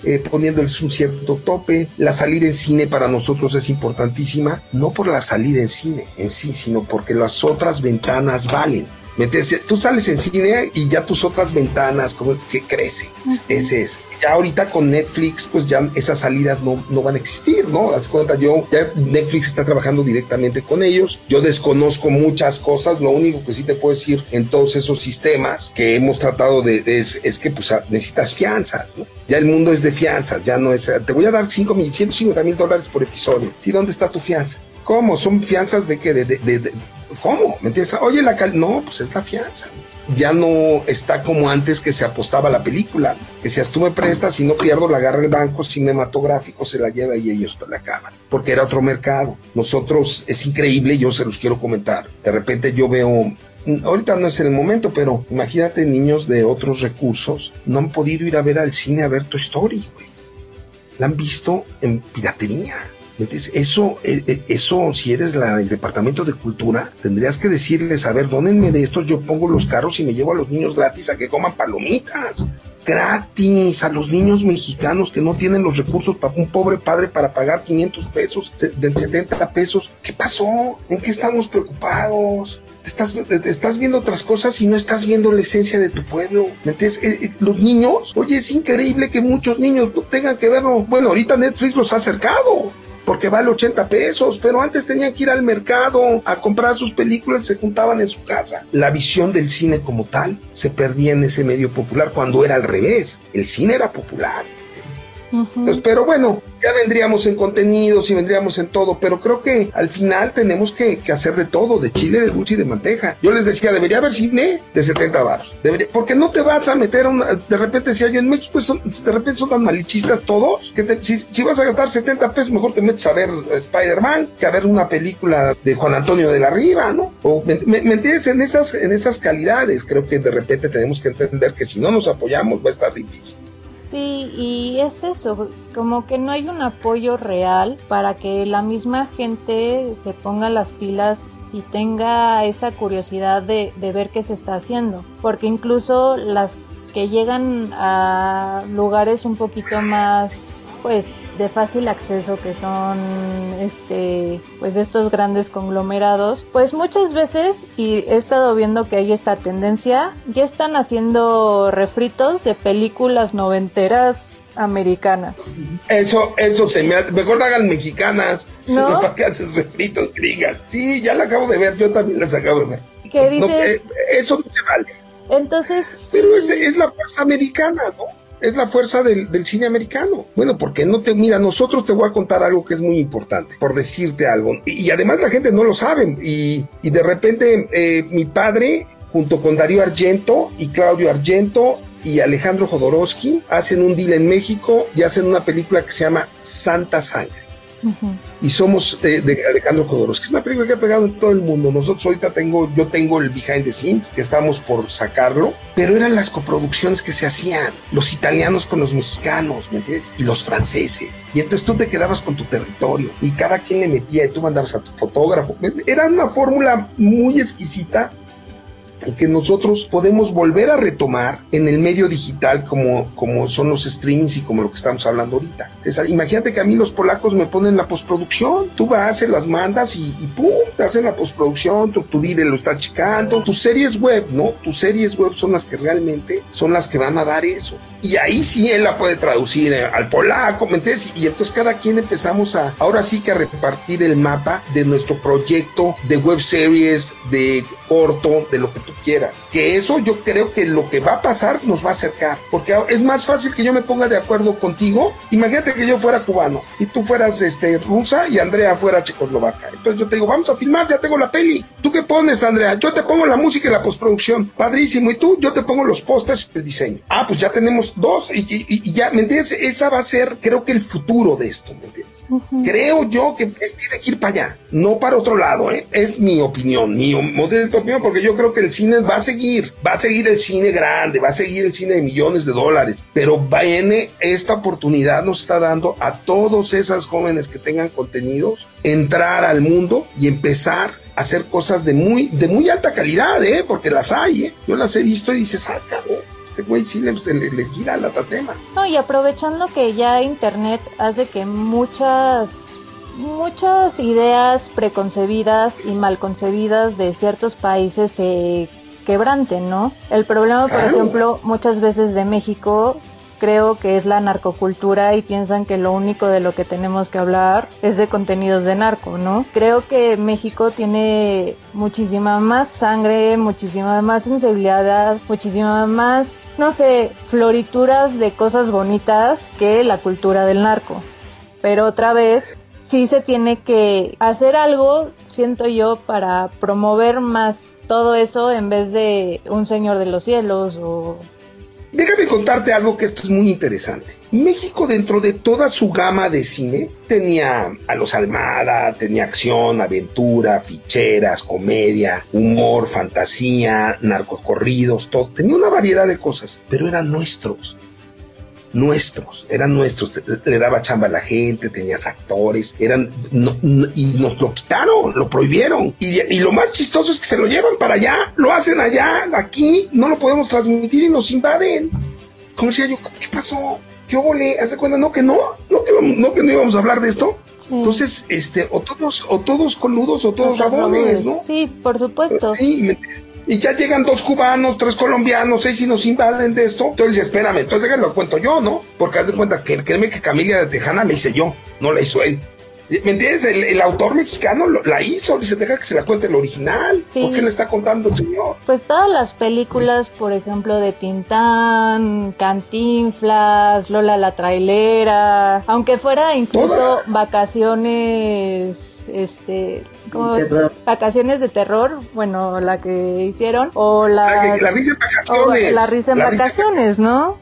eh, poniéndoles un cierto tope. La salida en cine para nosotros es importantísima, no por la salida en cine en sí, sino porque las otras ventanas valen. ¿Me Tú sales en cine y ya tus otras ventanas, como es que crece. Ese es. Ya ahorita con Netflix, pues ya esas salidas no, no van a existir, ¿no? Haz cuenta, yo, ya Netflix está trabajando directamente con ellos. Yo desconozco muchas cosas. Lo único que sí te puedo decir en todos esos sistemas que hemos tratado de, es, es que pues necesitas fianzas, ¿no? Ya el mundo es de fianzas, ya no es, te voy a dar 5 mil, 150 mil dólares por episodio. Sí, ¿dónde está tu fianza? ¿Cómo? ¿Son fianzas de qué? de, de ¿Cómo? ¿Me entiendes? Oye, la cal no, pues es la fianza. Ya no está como antes que se apostaba la película, que si tú me prestas y no pierdo, la agarra el banco cinematográfico, se la lleva y ellos la acaban, porque era otro mercado. Nosotros, es increíble, yo se los quiero comentar. De repente yo veo ahorita no es el momento, pero imagínate niños de otros recursos no han podido ir a ver al cine a ver tu Story, güey. La han visto en piratería. Eso, eh, eh, eso, si eres la, el departamento de cultura, tendrías que decirles, a ver, dónenme de estos, yo pongo los carros y me llevo a los niños gratis a que coman palomitas. Gratis a los niños mexicanos que no tienen los recursos para un pobre padre para pagar 500 pesos, de 70 pesos. ¿Qué pasó? ¿En qué estamos preocupados? Estás, estás, viendo otras cosas y no estás viendo la esencia de tu pueblo. Entonces, eh, los niños, oye, es increíble que muchos niños tengan que verlo. Bueno, ahorita Netflix los ha acercado porque vale 80 pesos, pero antes tenían que ir al mercado a comprar sus películas, se juntaban en su casa. La visión del cine como tal se perdía en ese medio popular cuando era al revés, el cine era popular. Entonces, pero bueno, ya vendríamos en contenidos y vendríamos en todo, pero creo que al final tenemos que, hacer de todo, de chile, de dulce y de manteja. Yo les decía, debería haber cine de 70 baros, porque no te vas a meter una, de repente si hay en México, son, de repente son tan malichistas todos, que si, vas a gastar 70 pesos, mejor te metes a ver Spider-Man que a ver una película de Juan Antonio de la Riva, ¿no? O, ¿me, me, entiendes? En esas, en esas calidades, creo que de repente tenemos que entender que si no nos apoyamos va a estar difícil. Sí, y es eso, como que no hay un apoyo real para que la misma gente se ponga las pilas y tenga esa curiosidad de, de ver qué se está haciendo, porque incluso las que llegan a lugares un poquito más pues de fácil acceso que son este pues estos grandes conglomerados pues muchas veces y he estado viendo que hay esta tendencia ya están haciendo refritos de películas noventeras americanas eso eso se me mejor hagan mexicanas ¿No? ¿Para qué haces refritos gringas? Sí, ya la acabo de ver, yo también las acabo de ver. ¿Qué dices? Eh, eso no se vale. Entonces. Pero es, es la fuerza americana, ¿no? Es la fuerza del, cine americano. Bueno, porque no te, mira, nosotros te voy a contar algo que es muy importante, por decirte algo. Y, además la gente no lo sabe. Y, de repente eh, mi padre, junto con Darío Argento y Claudio Argento, y Alejandro Jodorowsky hacen un deal en México y hacen una película que se llama Santa Sangre. Y somos de, Alejandro Jodorowsky. Es una película que ha pegado en todo el mundo. Nosotros ahorita tengo, yo tengo el behind the scenes, que estamos por sacarlo, pero eran las coproducciones que se hacían, los italianos con los mexicanos, ¿me entiendes? Y los franceses. Y entonces tú te quedabas con tu territorio y cada quien le metía y tú mandabas a tu fotógrafo. Era una fórmula muy exquisita que nosotros podemos volver a retomar en el medio digital como, como son los streamings y como lo que estamos hablando ahorita. imagínate que a mí los polacos me ponen la postproducción, tú vas, las mandas y, pum, te hacen la postproducción, tu, tu lo está checando, tus series web, ¿no? Tus series web son las que realmente son las que van a dar eso. Y ahí sí él la puede traducir eh, al polaco, ¿me entiendes? Y entonces cada quien empezamos a, ahora sí que a repartir el mapa de nuestro proyecto de web series, de corto, de lo que tú quieras. Que eso yo creo que lo que va a pasar nos va a acercar. Porque es más fácil que yo me ponga de acuerdo contigo. Imagínate que yo fuera cubano y tú fueras este, rusa y Andrea fuera checoslovaca. Entonces yo te digo, vamos a filmar, ya tengo la peli. ¿Tú qué pones, Andrea? Yo te pongo la música y la postproducción. Padrísimo. Y tú, yo te pongo los pósters y el diseño. Ah, pues ya tenemos dos y, ya, ¿me entiendes? Esa va a ser, creo que el futuro de esto, ¿me entiendes? Creo yo que tiene que ir para allá, no para otro lado, ¿eh? Es mi opinión, mi modesta opinión, porque yo creo que el cine va a seguir, va a seguir el cine grande, va a seguir el cine de millones de dólares, pero viene esta oportunidad nos está dando a todos esas jóvenes que tengan contenidos entrar al mundo y empezar hacer cosas de muy, de muy alta calidad, ¿eh? Porque las hay, ¿eh? Yo las he visto y dices, ah, cabrón este güey sí le, le, gira la tatema. No, y aprovechando que ya Internet hace que muchas muchas ideas preconcebidas y mal concebidas de ciertos países se quebranten, ¿no? El problema, por ejemplo, muchas veces de México creo que es la narcocultura y piensan que lo único de lo que tenemos que hablar es de contenidos de narco, ¿no? Creo que México tiene muchísima más sangre, muchísima más sensibilidad, muchísima más, no sé, florituras de cosas bonitas que la cultura del narco. Pero otra vez, sí se tiene que hacer algo, siento yo, para promover más todo eso en vez de un señor de los cielos o Déjame contarte algo que esto es muy interesante. México dentro de toda su gama de cine tenía a los Almada, tenía acción, aventura, ficheras, comedia, humor, fantasía, narcocorridos, todo. Tenía una variedad de cosas, pero eran nuestros nuestros, eran nuestros, le daba chamba a la gente, tenías actores, eran, y nos lo quitaron, lo prohibieron. Y, lo más chistoso es que se lo llevan para allá, lo hacen allá, aquí, no lo podemos transmitir y nos invaden. ¿Cómo decía yo? ¿Qué pasó? ¿Qué le ¿Hace cuenta? No, que no, no que no, que no íbamos a hablar de esto. Entonces, este, o todos, o todos coludos, o todos rabones, ¿no? Sí, por supuesto. Sí, me, y ya llegan dos cubanos, tres colombianos, seis y nos invaden de esto. Entonces espérame, entonces déjalo lo cuento yo, ¿no? Porque haz de cuenta que créeme que Camilia de Tejana la hice yo, no la hizo él. ¿Me entiendes? El, autor mexicano la hizo, dice, deja que se la cuente el original. ¿Por qué le está contando el señor? Pues todas las películas, por ejemplo, de Tintán, Cantinflas, Lola la trailera, aunque fuera incluso vacaciones, este, como vacaciones de terror, bueno, la que hicieron, o la, la, risa en vacaciones. la risa en vacaciones, ¿no?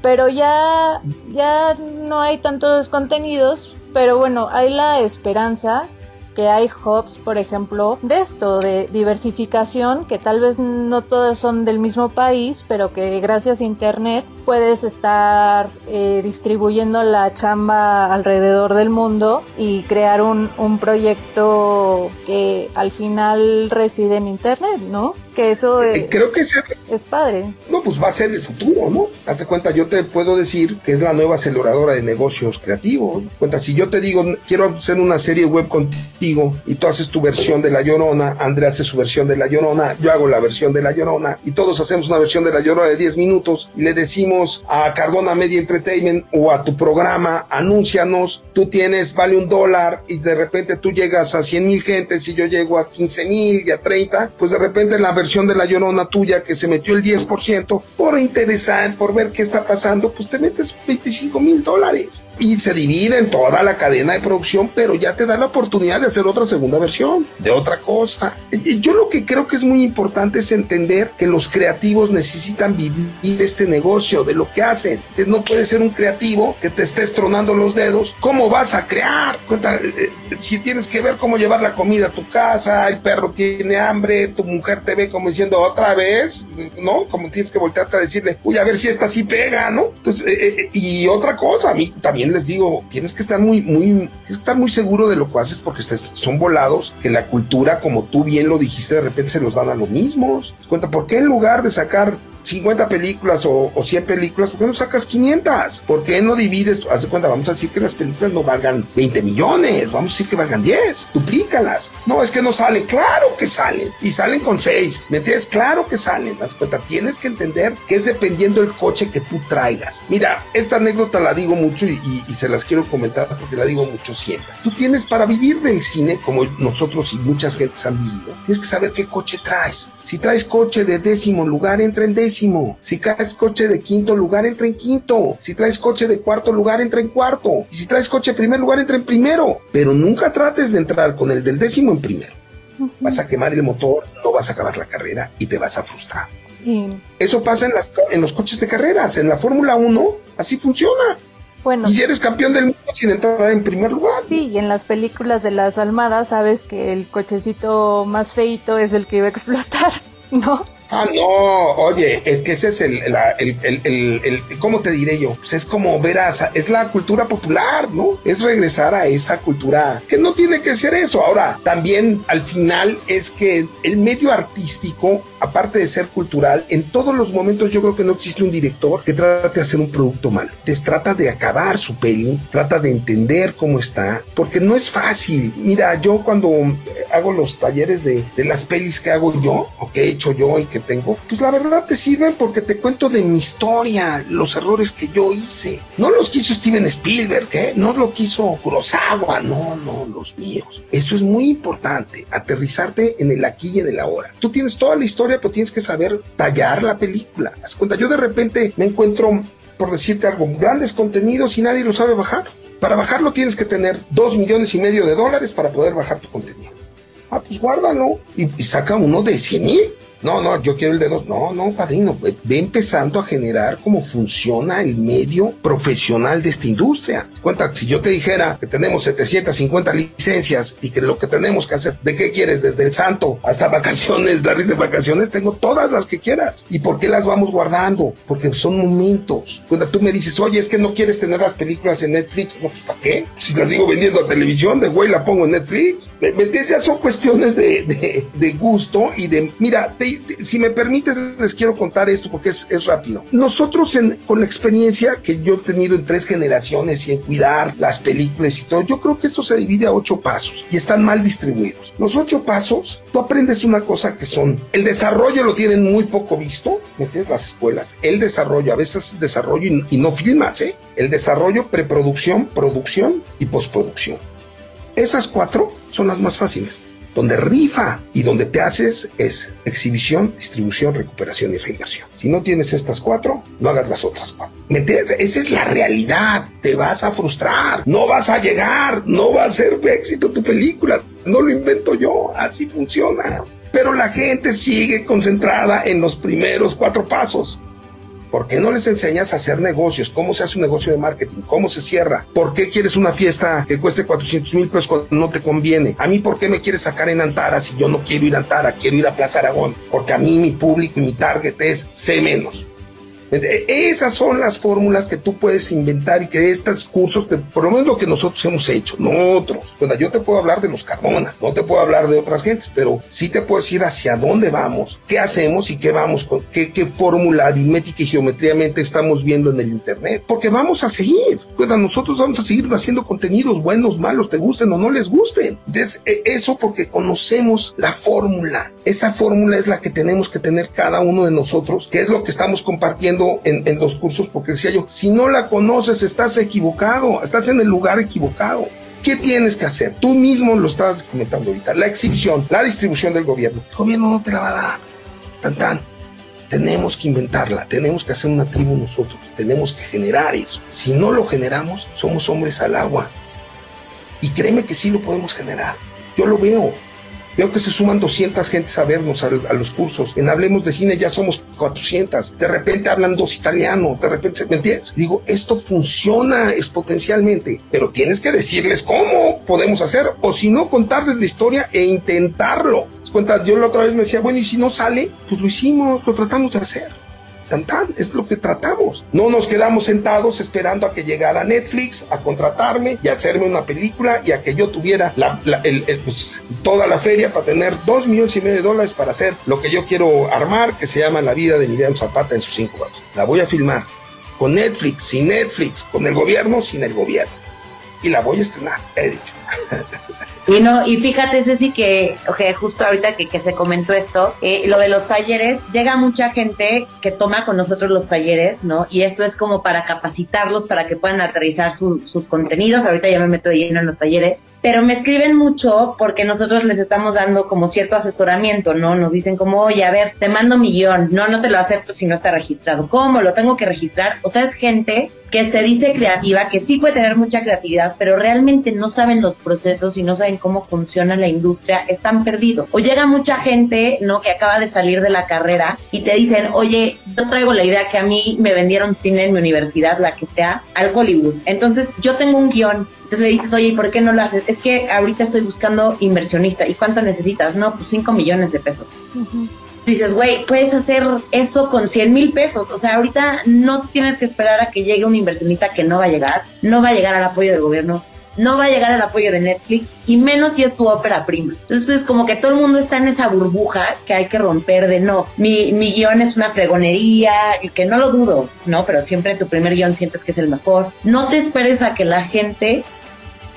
Pero ya, ya no hay tantos contenidos, pero bueno, hay la esperanza que hay hubs, por ejemplo, de esto, de diversificación, que tal vez no todos son del mismo país, pero que gracias a Internet puedes estar eh, distribuyendo la chamba alrededor del mundo y crear un, un proyecto que al final reside en Internet, ¿no? que eso eh, creo que es padre. No, pues va a ser el futuro, ¿no? Hazte cuenta, yo te puedo decir que es la nueva aceleradora de negocios creativos. Cuenta, si yo te digo, quiero hacer una serie web contigo y tú haces tu versión de La Llorona, Andrea hace su versión de La Llorona, yo hago la versión de La Llorona y todos hacemos una versión de La Llorona de 10 minutos y le decimos a Cardona Media Entertainment o a tu programa, anúncianos, tú tienes, vale un dólar y de repente tú llegas a 100 mil gentes y yo llego a 15 mil y a 30, pues de repente la versión de la llorona tuya que se metió el 10%, por interesar, por ver qué está pasando, pues te metes 25 mil dólares. Y se divide en toda la cadena de producción, pero ya te da la oportunidad de hacer otra segunda versión, de otra cosa. Yo lo que creo que es muy importante es entender que los creativos necesitan vivir este negocio de lo que hacen. No puede ser un creativo que te estés tronando los dedos. ¿Cómo vas a crear? Eh, eh, si tienes que ver cómo llevar la comida a tu casa, el perro tiene hambre, tu mujer te ve como diciendo otra vez, ¿no? Como tienes que voltearte a decirle, uy, a ver si esta sí pega, ¿no? Entonces, eh, y otra cosa, a mí también les digo, tienes que estar muy, muy, tienes que estar muy seguro de lo que haces porque son volados que la cultura, como tú bien lo dijiste, de repente se los dan a los mismos. cuenta, ¿por qué en lugar de sacar 50 películas o, 100 películas, ¿por qué no sacas 500? ¿Por qué no divides? Haz cuenta, vamos a decir que las películas no valgan 20 millones, vamos a decir que valgan 10, duplícalas. No, es que no salen, claro que salen, y salen con 6, ¿me entiendes? Claro que salen, haz cuenta, tienes que entender que es dependiendo del coche que tú traigas. Mira, esta anécdota la digo mucho y, y se las quiero comentar porque la digo mucho siempre. Tú tienes para vivir del cine, como nosotros y muchas gentes han vivido, tienes que saber qué coche traes. Si traes coche de décimo lugar, entra en décimo si traes coche de quinto lugar, entra en quinto. Si traes coche de cuarto lugar, entra en cuarto. Y si traes coche de primer lugar, entra en primero. Pero nunca trates de entrar con el del décimo en primero. Vas a quemar el motor, no vas a acabar la carrera y te vas a frustrar. Eso pasa en, las, en los coches de carreras. En la Fórmula 1, así funciona. Bueno. Y eres campeón del mundo sin entrar en primer lugar. Sí, y en las películas de las Almadas sabes que el cochecito más feito es el que iba a explotar, ¿no? Ah, no, oye, es que ese es el, el, el, el, ¿cómo te diré yo? Pues es como ver a, es la cultura popular, ¿no? Es regresar a esa cultura que no tiene que ser eso. Ahora, también al final es que el medio artístico, aparte de ser cultural, en todos los momentos yo creo que no existe un director que trate de hacer un producto malo. Te trata de acabar su peli, trata de entender cómo está, porque no es fácil. Mira, yo cuando hago los talleres de, de las pelis que hago yo, o que he hecho yo y que tengo, pues la verdad te sirven porque te cuento de mi historia, los errores que yo hice. No los quiso Steven Spielberg, ¿eh? No lo quiso Kurosawa, no, no, los míos. Eso es muy importante, aterrizarte en el aquí y en el ahora. Tú tienes toda la historia, pero tienes que saber tallar la película. Cuenta, yo de repente me encuentro, por decirte algo, grandes contenidos y nadie lo sabe bajar. Para bajarlo tienes que tener dos millones y medio de dólares para poder bajar tu contenido. Ah, pues guárdalo y, y saca uno de 100 mil no, no, yo quiero el de dos. No, no, padrino, ve, empezando a generar cómo funciona el medio profesional de esta industria. Cuenta, si yo te dijera que tenemos 750 licencias y que lo que tenemos que hacer, ¿de qué quieres? Desde el santo hasta vacaciones, la risa de vacaciones, tengo todas las que quieras. ¿Y por qué las vamos guardando? Porque son momentos. Cuando tú me dices, oye, es que no quieres tener las películas en Netflix, no, pues ¿para qué? Si las digo vendiendo a televisión, de güey la pongo en Netflix. ¿Me, entiendes? Ya son cuestiones de, de, de gusto y de, mira, te si me permites, les quiero contar esto porque es, rápido. Nosotros con la experiencia que yo he tenido en tres generaciones y en cuidar las películas y todo, yo creo que esto se divide a ocho pasos y están mal distribuidos. Los ocho pasos, tú aprendes una cosa que son, el desarrollo lo tienen muy poco visto, ¿entiendes? Las escuelas, el desarrollo, a veces desarrollo y, y no filmas, ¿eh? El desarrollo, preproducción, producción y postproducción Esas cuatro son las más fáciles. Donde rifa y donde te haces es exhibición, distribución, recuperación y reinversión. Si no tienes estas cuatro, no hagas las otras cuatro. ¿Me entiendes? Esa es la realidad. Te vas a frustrar. No vas a llegar. No va a ser éxito tu película. No lo invento yo. Así funciona. Pero la gente sigue concentrada en los primeros cuatro pasos. ¿Por qué no les enseñas a hacer negocios? ¿Cómo se hace un negocio de marketing? ¿Cómo se cierra? ¿Por qué quieres una fiesta que cueste 400 mil pesos cuando no te conviene? A mí, ¿por qué me quieres sacar en Antara si yo no quiero ir a Antara? Quiero ir a Plaza Aragón. Porque a mí mi público y mi target es C menos. Esas son las fórmulas que tú puedes inventar y que estos cursos, por lo menos lo que nosotros hemos hecho, no otros. Bueno, yo te puedo hablar de los Cardona, no te puedo hablar de otras gentes, pero sí te puedo decir hacia dónde vamos, qué hacemos y qué vamos, con, qué, qué fórmula aritmética y geometriamente estamos viendo en el Internet. Porque vamos a seguir. Bueno, nosotros vamos a seguir haciendo contenidos buenos, malos, te gusten o no les gusten. Entonces, e, eso porque conocemos la fórmula. Esa fórmula es la que tenemos que tener cada uno de nosotros, que es lo que estamos compartiendo en, los cursos porque decía yo, si no la conoces estás equivocado, estás en el lugar equivocado. ¿Qué tienes que hacer? Tú mismo lo estabas comentando ahorita. La exhibición, la distribución del gobierno. El gobierno no te la va a dar. Tan tan. Tenemos que inventarla, tenemos que hacer una tribu nosotros, tenemos que generar eso. Si no lo generamos, somos hombres al agua. Y créeme que sí lo podemos generar. Yo lo veo. Veo que se suman 200 gentes a vernos a, los cursos. En Hablemos de Cine ya somos 400. De repente hablan dos italianos. De repente, ¿me entiendes? Digo, esto funciona exponencialmente, pero tienes que decirles cómo podemos hacer o si no, contarles la historia e intentarlo. Cuenta, yo la otra vez me decía, bueno, y si no sale, pues lo hicimos, lo tratamos de hacer es lo que tratamos. No nos quedamos sentados esperando a que llegara Netflix a contratarme y a hacerme una película y a que yo tuviera pues, toda la feria para tener dos millones y medio de dólares para hacer lo que yo quiero armar, que se llama La vida de Miriam Zapata en sus cinco años. La voy a filmar con Netflix, sin Netflix, con el gobierno, sin el gobierno. Y la voy a estrenar, he dicho. Y no, y fíjate, Ceci, que okay, justo ahorita que, se comentó esto, eh, lo de los talleres, llega mucha gente que toma con nosotros los talleres, ¿no? Y esto es como para capacitarlos, para que puedan aterrizar sus contenidos. Ahorita ya me meto de lleno en los talleres pero me escriben mucho porque nosotros les estamos dando como cierto asesoramiento, ¿no? Nos dicen como, oye, a ver, te mando mi guion, no, no te lo acepto si no está registrado. ¿Cómo? ¿Lo tengo que registrar? O sea, es gente que se dice creativa, que sí puede tener mucha creatividad, pero realmente no saben los procesos y no saben cómo funciona la industria, están perdidos. O llega mucha gente, ¿no? Que acaba de salir de la carrera y te dicen, oye, yo traigo la idea que a mí me vendieron cine en mi universidad, la que sea, al Hollywood. Entonces, yo tengo un guion entonces le dices, oye, ¿por qué no lo haces? Es que ahorita estoy buscando inversionista. ¿Y cuánto necesitas? No, pues 5 millones de pesos. Dices, güey, puedes hacer eso con 100 mil pesos. O sea, ahorita no tienes que esperar a que llegue un inversionista que no va a llegar. No va a llegar al apoyo del gobierno. No va a llegar al apoyo de Netflix. Y menos si es tu ópera prima. Entonces es como que todo el mundo está en esa burbuja que hay que romper de no. Mi, mi guion es una fregonería. Y que no lo dudo, ¿no? Pero siempre tu primer guion sientes que es el mejor. No te esperes a que la gente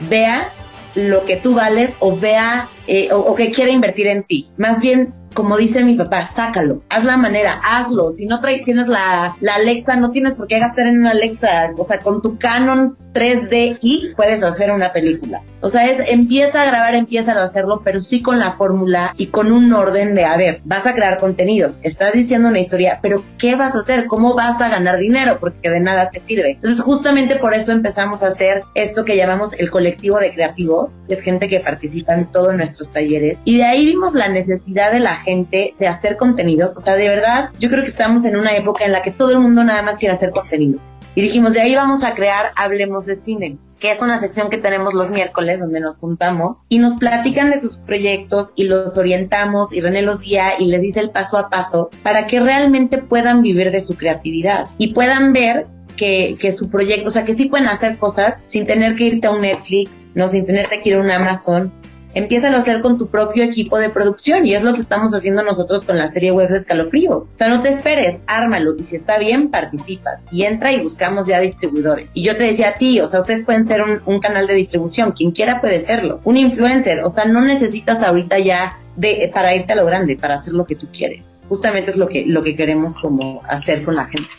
vea lo que tú vales o vea eh, o, que quiera invertir en ti. Más bien, como dice mi papá, sácalo, haz la manera, hazlo. Si no tienes la, la Alexa, no tienes por qué gastar en una Alexa. O sea, con tu Canon 3D y puedes hacer una película. O sea, es empieza a grabar, empieza a hacerlo, pero sí con la fórmula y con un orden de, a ver, vas a crear contenidos, estás diciendo una historia, pero ¿qué vas a hacer? ¿Cómo vas a ganar dinero? Porque de nada te sirve. Entonces, justamente por eso empezamos a hacer esto que llamamos el colectivo de creativos, que es gente que participa en todos talleres. Y de ahí vimos la necesidad de la gente de hacer contenidos. O sea, de verdad, yo creo que estamos en una época en la que todo el mundo nada más quiere hacer contenidos. Y dijimos, de ahí vamos a crear Hablemos de Cine, que es una sección que tenemos los miércoles donde nos juntamos y nos platican de sus proyectos y los orientamos y René los guía y les dice el paso a paso para que realmente puedan vivir de su creatividad y puedan ver que, que, su proyecto, o sea, que sí pueden hacer cosas sin tener que irte a un Netflix, no sin tener que ir a un Amazon, empieza a hacer con tu propio equipo de producción y es lo que estamos haciendo nosotros con la serie web de escalofríos. O sea, no te esperes, ármalo y si está bien, participas y entra y buscamos ya distribuidores. Y yo te decía a ti, o sea, ustedes pueden ser un, un canal de distribución, quien quiera puede serlo, un influencer, o sea, no necesitas ahorita ya de, para irte a lo grande, para hacer lo que tú quieres. Justamente es lo que, lo que queremos como hacer con la gente.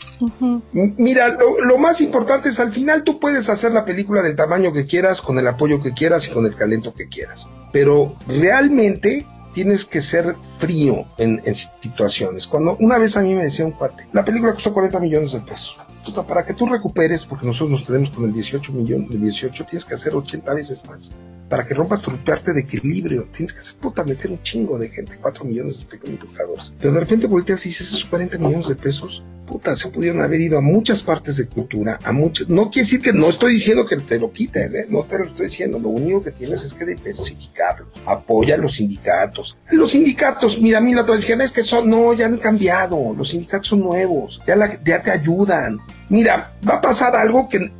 Mira, lo, lo, más importante es al final tú puedes hacer la película del tamaño que quieras, con el apoyo que quieras y con el talento que quieras. Pero realmente tienes que ser frío en, en, situaciones. Cuando una vez a mí me decía un cuate, la película costó 40 millones de pesos. Para que tú recuperes, porque nosotros nos tenemos con el 18 millones, el 18 tienes que hacer 80 veces más. Para que rompas tu parte de equilibrio, tienes que hacer puta meter un chingo de gente, 4 millones de espectadores. Pero de repente volteas y dices, esos 40 millones de pesos puta, se pudieron haber ido a muchas partes de cultura, a muchas, no quiere decir que no estoy diciendo que te lo quites, ¿eh? no te lo estoy diciendo, lo único que tienes es que diversificarlo, apoya a los sindicatos. Los sindicatos, mira, a mí la tradición es que son, no, ya han cambiado, los sindicatos son nuevos, ya, la, ya te ayudan, Mira, va a pasar algo que,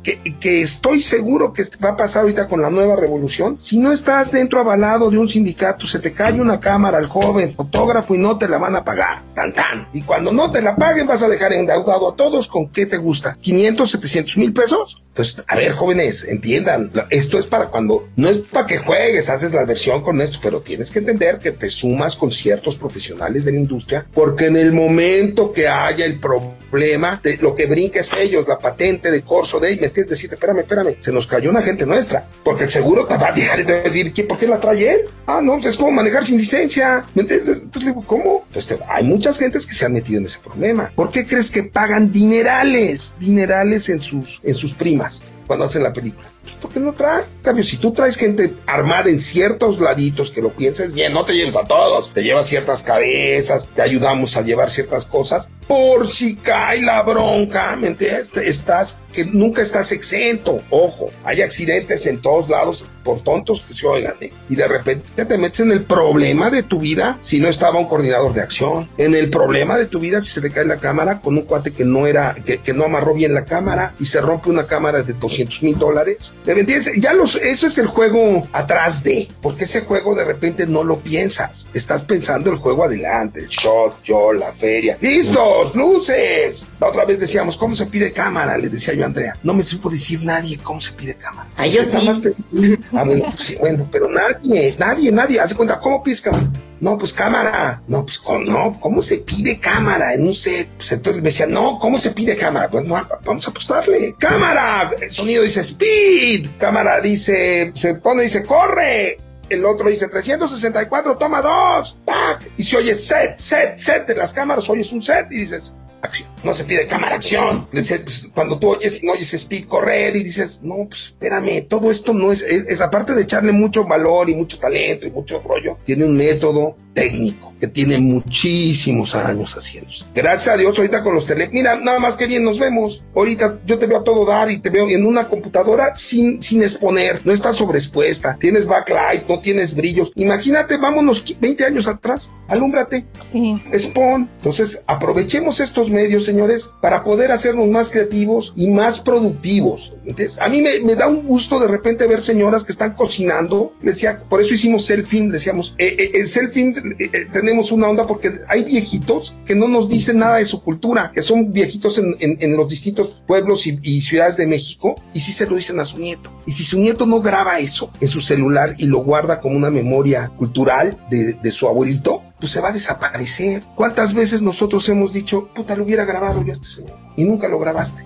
estoy seguro que va a pasar ahorita con la nueva revolución. Si no estás dentro avalado de un sindicato, se te cae una cámara al joven fotógrafo y no te la van a pagar. Tan tan. Y cuando no te la paguen vas a dejar endeudado a todos con qué te gusta. 500, 700 mil pesos. Entonces, a ver, jóvenes, entiendan, esto es para cuando, no es para que juegues, haces la versión con esto, pero tienes que entender que te sumas con ciertos profesionales de la industria, porque en el momento que haya el problema, de lo que brinques ellos, la patente de corso de, me tienes que decir, espérame, espérame, se nos cayó una gente nuestra, porque el seguro te va a dejar de decir, ¿por qué la trae él? Ah, no, es como manejar sin licencia, ¿me entiendes? Entonces digo, ¿cómo? Entonces, hay muchas gentes que se han metido en ese problema. ¿Por qué crees que pagan dinerales, dinerales en sus, en sus primas? Cuando hacen la película. Pues porque no trae. En cambio, si tú traes gente armada en ciertos laditos que lo pienses bien, no te lleves a todos, te llevas ciertas cabezas, te ayudamos a llevar ciertas cosas, por si cae la bronca, ¿me entiendes? Estás, que nunca estás exento. Ojo, hay accidentes en todos lados por tontos que se oigan, ¿eh? Y de repente te metes en el problema de tu vida si no estaba un coordinador de acción. En el problema de tu vida si se te cae la cámara con un cuate que no era, que, que no amarró bien la cámara y se rompe una cámara de 200 mil dólares. ¿Me entiendes? Ya los, eso es el juego atrás de, porque ese juego de repente no lo piensas. Estás pensando el juego adelante, el shot, yo, la feria. ¡Listos! ¡Luces! La otra vez decíamos, ¿cómo se pide cámara? Le decía yo a Andrea. No me supo decir nadie cómo se pide cámara. Ay, yo sí. Ah, bueno, sí, bueno, pero nadie, nadie, nadie, hace cuenta, ¿cómo pides cámara? No, pues cámara. No, pues ¿cómo, no, ¿cómo se pide cámara en un set? Pues entonces me decía, no, ¿cómo se pide cámara? Pues no, vamos a apostarle. ¡Cámara! El sonido dice speed. Cámara dice, se pone, dice, corre. El otro dice 364, toma dos. ¡Pac! Y se oye set, set, set de las cámaras, oyes un set y dices, No se pide cámara acción. Pues, cuando tú oyes y no oyes speed correr y dices, no, pues espérame, todo esto no es, es, es, aparte de echarle mucho valor y mucho talento y mucho rollo, tiene un método técnico que tiene muchísimos años haciéndose. Gracias a Dios, ahorita con los tele, mira, nada más que bien nos vemos. Ahorita yo te veo a todo dar y te veo en una computadora sin, sin exponer, no estás sobreexpuesta, tienes backlight, no tienes brillos. Imagínate, vámonos 20 años atrás, alúmbrate, sí. expon. Entonces, aprovechemos estos medios, señores, para poder hacernos más creativos y más productivos. Entonces, a mí me, me da un gusto de repente ver señoras que están cocinando, decía, por eso hicimos selfie, decíamos, eh, eh, el selfie eh, eh, tenemos una onda porque hay viejitos que no nos dicen nada de su cultura, que son viejitos en, en, en los distintos pueblos y, y, ciudades de México, y sí se lo dicen a su nieto. Y si su nieto no graba eso en su celular y lo guarda como una memoria cultural de, de su abuelito, pues se va a desaparecer. ¿Cuántas veces nosotros hemos dicho, puta, lo hubiera grabado yo a este señor? Y nunca lo grabaste.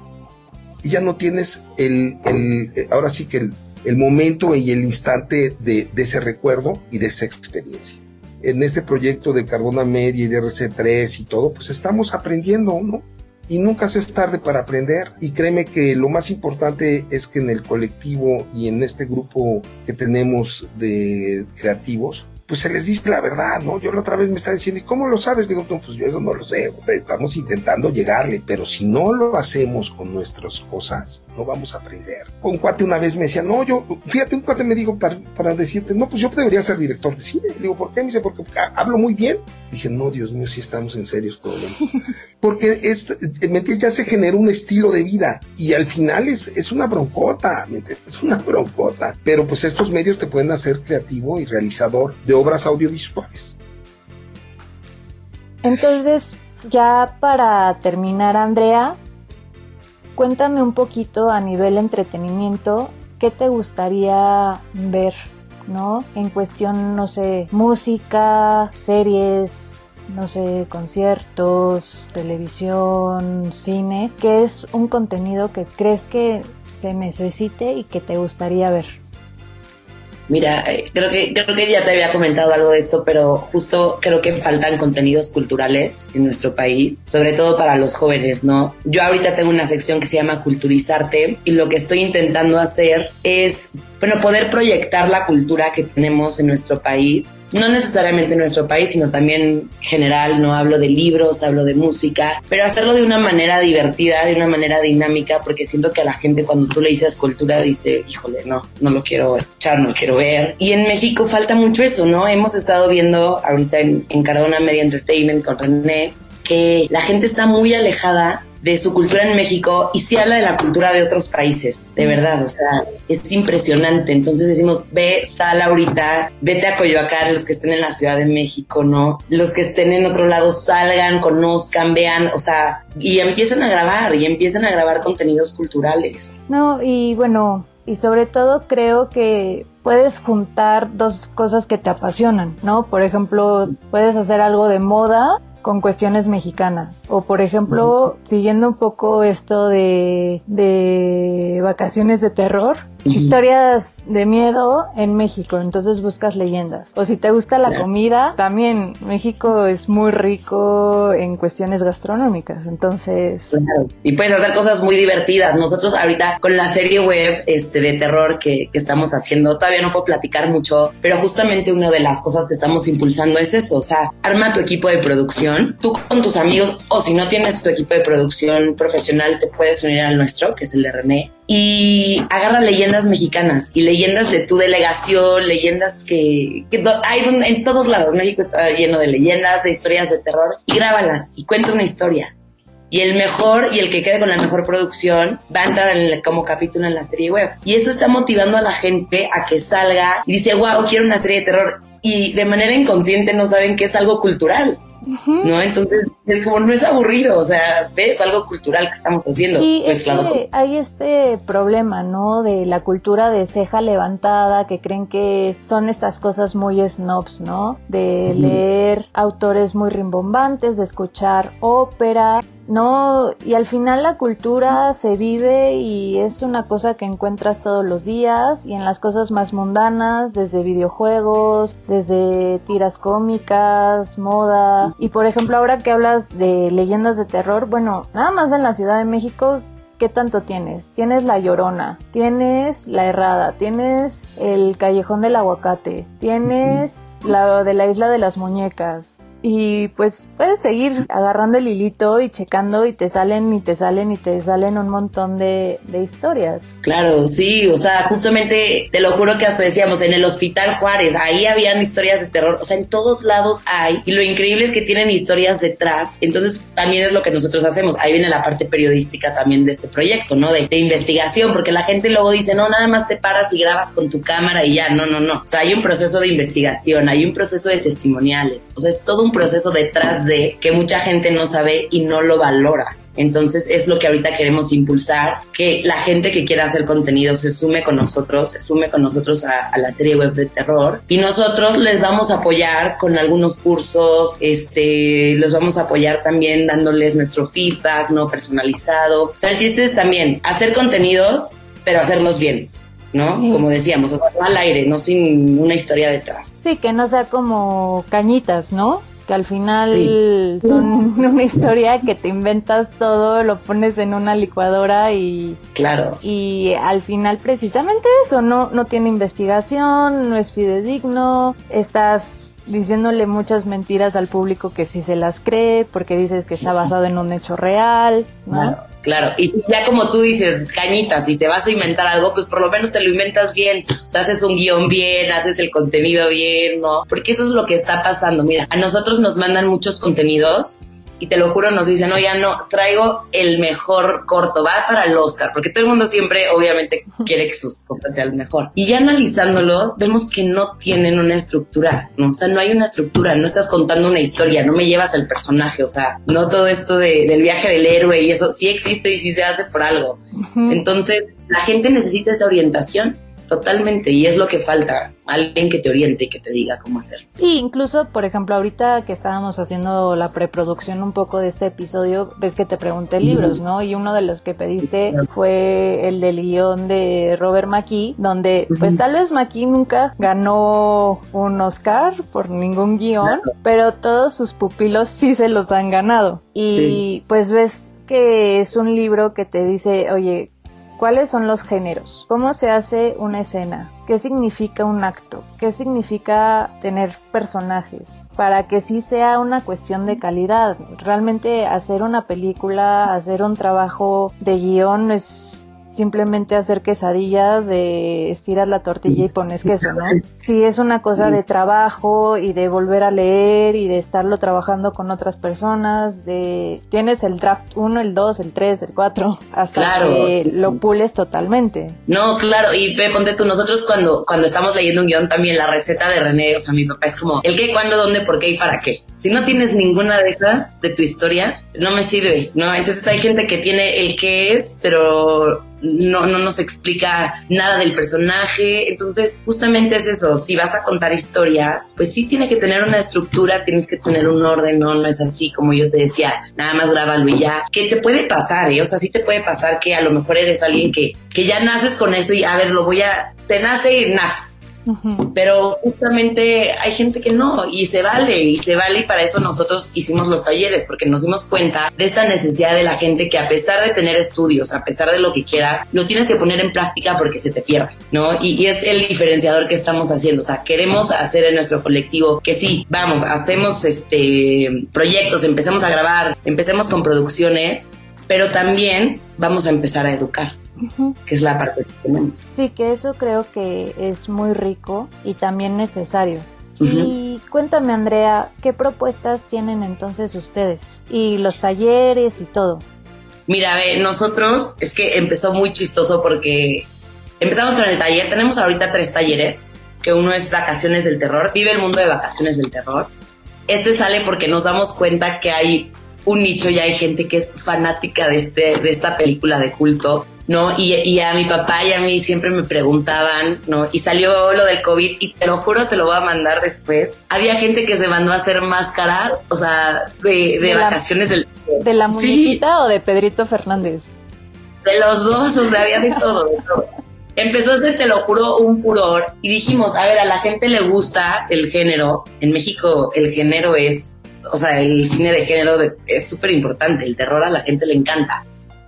Y ya no tienes el, el ahora sí que el, el momento y el instante de, de ese recuerdo y de esa experiencia en este proyecto de Cardona Media y de RC3 y todo, pues estamos aprendiendo, ¿no? Y nunca se es tarde para aprender. Y créeme que lo más importante es que en el colectivo y en este grupo que tenemos de creativos, pues se les dice la verdad, ¿no? Yo la otra vez me estaba diciendo, ¿y cómo lo sabes? Digo, pues yo eso no lo sé, estamos intentando llegarle, pero si no lo hacemos con nuestras cosas, no vamos a aprender. Un cuate una vez me decía, no, yo, fíjate, un cuate me dijo para, para decirte, no, pues yo debería ser director de cine. Le digo, ¿por qué? Me dice, porque hablo muy bien. Dije, no, Dios mío, si estamos en serio todo Porque es, ¿me? Ya se generó un estilo de vida y al final es, es una broncota, ¿me entiendes? Es una broncota. Pero pues estos medios te pueden hacer creativo y realizador de obras audiovisuales. Entonces, ya para terminar, Andrea, cuéntame un poquito a nivel entretenimiento, ¿qué te gustaría ver ¿no? En cuestión, no sé, música, series, no sé, conciertos, televisión, cine, ¿qué es un contenido que crees que se necesite y que te gustaría ver? Mira, eh, creo que, creo que ya te había comentado algo de esto, pero justo creo que faltan contenidos culturales en nuestro país, sobre todo para los jóvenes, ¿no? Yo ahorita tengo una sección que se llama Culturizarte y lo que estoy intentando hacer es, bueno, poder proyectar la cultura que tenemos en nuestro país no necesariamente en nuestro país, sino también general, no hablo de libros, hablo de música, pero hacerlo de una manera divertida, de una manera dinámica, porque siento que a la gente cuando tú le dices cultura dice, híjole, no, no lo quiero escuchar, no lo quiero ver. Y en México falta mucho eso, ¿no? Hemos estado viendo ahorita en, en Cardona Media Entertainment con René que la gente está muy alejada de su cultura en México y sí habla de la cultura de otros países, de verdad, o sea, es impresionante. Entonces decimos, ve, sal ahorita, vete a Coyoacán, los que estén en la Ciudad de México, ¿no? Los que estén en otro lado salgan, conozcan, vean, o sea, y empiezan a grabar, y empiezan a grabar contenidos culturales. No, y bueno, y sobre todo creo que puedes juntar dos cosas que te apasionan, ¿no? Por ejemplo, puedes hacer algo de moda con cuestiones mexicanas. O por ejemplo, siguiendo un poco esto de, de vacaciones de terror, historias de miedo en México, entonces buscas leyendas. O si te gusta la comida, también México es muy rico en cuestiones gastronómicas, entonces... Y puedes hacer cosas muy divertidas. Nosotros ahorita con la serie web este, de terror que, que estamos haciendo, todavía no puedo platicar mucho, pero justamente una de las cosas que estamos impulsando es eso, o sea, arma tu equipo de producción, tú con tus amigos, o si no tienes tu equipo de producción profesional, te puedes unir al nuestro, que es el de René, y agarra leyendas mexicanas y leyendas de tu delegación, leyendas que, hay en todos lados. México está lleno de leyendas, de historias de terror y grábalas y cuenta una historia. Y el mejor y el que quede con la mejor producción va a entrar en como capítulo en la serie web. Y eso está motivando a la gente a que salga y dice, wow, quiero una serie de terror. Y de manera inconsciente no saben que es algo cultural. ¿No? Entonces, es como no es aburrido, o sea, ves algo cultural que estamos haciendo. Sí, pues, es que hay este problema, ¿no? De la cultura de ceja levantada, que creen que son estas cosas muy snobs, ¿no? De leer autores muy rimbombantes, de escuchar ópera, ¿no? Y al final la cultura se vive y es una cosa que encuentras todos los días y en las cosas más mundanas, desde videojuegos, desde tiras cómicas, moda. Y por ejemplo, ahora que hablas de leyendas de terror, bueno, nada más en la Ciudad de México ¿qué tanto tienes? Tienes la llorona, tienes la errada, tienes el callejón del aguacate, tienes la de la isla de las muñecas, y pues puedes seguir agarrando el hilito y checando y te salen y te salen y te salen un montón de, historias. Claro, sí, o sea, justamente te lo juro que hasta decíamos en el Hospital Juárez, ahí habían historias de terror, o sea, en todos lados hay y lo increíble es que tienen historias detrás, entonces también es lo que nosotros hacemos, ahí viene la parte periodística también de este proyecto, ¿no? De, de investigación, porque la gente luego dice, no, nada más te paras y grabas con tu cámara y ya, no, no, no, o sea, hay un proceso de investigación, hay un proceso de testimoniales, o sea, es todo un proceso detrás de que mucha gente no sabe y no lo valora. Entonces es lo que ahorita queremos impulsar, que la gente que quiera hacer contenido se sume con nosotros, se sume con nosotros a, la serie web de terror y nosotros les vamos a apoyar con algunos cursos, este, los vamos a apoyar también dándoles nuestro feedback, no personalizado. O sea, el chiste es también hacer contenidos, pero hacerlos bien. ¿no? Como decíamos, al aire, no sin una historia detrás. Sí, que no sea como cañitas, ¿no? Que al final son una historia que te inventas todo, lo pones en una licuadora y claro. Y al final precisamente eso no no tiene investigación, no es fidedigno, estás diciéndole muchas mentiras al público que sí se las cree porque dices que está basado en un hecho real, ¿no? Claro, y ya como tú dices, cañitas, si te vas a inventar algo, pues por lo menos te lo inventas bien. O sea, haces un guion bien, haces el contenido bien, ¿no? Porque eso es lo que está pasando. Mira, a nosotros nos mandan muchos contenidos y te lo juro, nos dicen, no, ya no, traigo el mejor corto, va para el Oscar, porque todo el mundo siempre, obviamente, quiere que sus cosas sean mejor. Y ya analizándolos, vemos que no tienen una estructura, ¿no? O sea, no hay una estructura, no estás contando una historia, no me llevas al personaje, o sea, no todo esto de, del viaje del héroe y eso sí existe y sí se hace por algo. Entonces, la gente necesita esa orientación totalmente. Y es lo que falta, alguien que te oriente y que te diga cómo hacer. Sí, incluso, por ejemplo, ahorita que estábamos haciendo la preproducción un poco de este episodio, ves que te pregunté libros, ¿no? Y uno de los que pediste fue el del guion de Robert McKee, donde pues tal vez McKee nunca ganó un Oscar por ningún guion, pero todos sus pupilos sí se los han ganado. Y pues ves que es un libro que te dice, oye, ¿Cuáles son los géneros? ¿Cómo se hace una escena? ¿Qué significa un acto? ¿Qué significa tener personajes? Para que sí sea una cuestión de calidad. Realmente hacer una película, hacer un trabajo de guion es simplemente hacer quesadillas de estiras la tortilla y pones queso, ¿no? Sí, es una cosa de trabajo y de volver a leer y de estarlo trabajando con otras personas, de tienes el draft 1, el 2, el 3, el 4, hasta que lo pules totalmente. No, claro, y ve, ponte tú, nosotros cuando, cuando estamos leyendo un guion también la receta de René, o sea, mi papá es como el qué, cuándo, dónde, por qué y para qué. Si no tienes ninguna de esas de tu historia, no me sirve, ¿no? Entonces hay gente que tiene el qué es, pero no, no nos explica nada del personaje. Entonces, justamente es eso. Si vas a contar historias, pues sí tiene que tener una estructura, tienes que tener un orden, no, no es así como yo te decía, nada más grábalo y ya. Que te puede pasar, ¿eh? O sea, sí te puede pasar que a lo mejor eres alguien que, que ya naces con eso y a ver, lo voy a, te nace pero justamente hay gente que no, y se vale, y se vale, y para eso nosotros hicimos los talleres, porque nos dimos cuenta de esta necesidad de la gente que a pesar de tener estudios, a pesar de lo que quieras, lo tienes que poner en práctica porque se te pierde, ¿no? Y, es el diferenciador que estamos haciendo, o sea, queremos hacer en nuestro colectivo que sí, vamos, hacemos este proyectos, empecemos a grabar, empecemos con producciones, pero también vamos a empezar a educar que es la parte que tenemos. Sí, que eso creo que es muy rico y también necesario. Y cuéntame, Andrea, ¿qué propuestas tienen entonces ustedes? Y los talleres y todo. Mira, ve, nosotros es que empezó muy chistoso porque empezamos con el taller. Tenemos ahorita tres talleres, que uno es Vacaciones del Terror, Vive el mundo de Vacaciones del Terror. Este sale porque nos damos cuenta que hay un nicho y hay gente que es fanática de, este, de esta película de culto ¿no? Y, a mi papá y a mí siempre me preguntaban, ¿no? Y salió lo del COVID y te lo juro, te lo voy a mandar después. Había gente que se mandó a hacer máscara, o sea, de, vacaciones del... ¿De la muñequita o de Pedrito Fernández? De los dos, o sea, había de todo, de todo. Empezó este, te lo juro, un furor y dijimos, a ver, a la gente le gusta el género. En México el género es, o sea, el cine de género es súper importante, el terror a la gente le encanta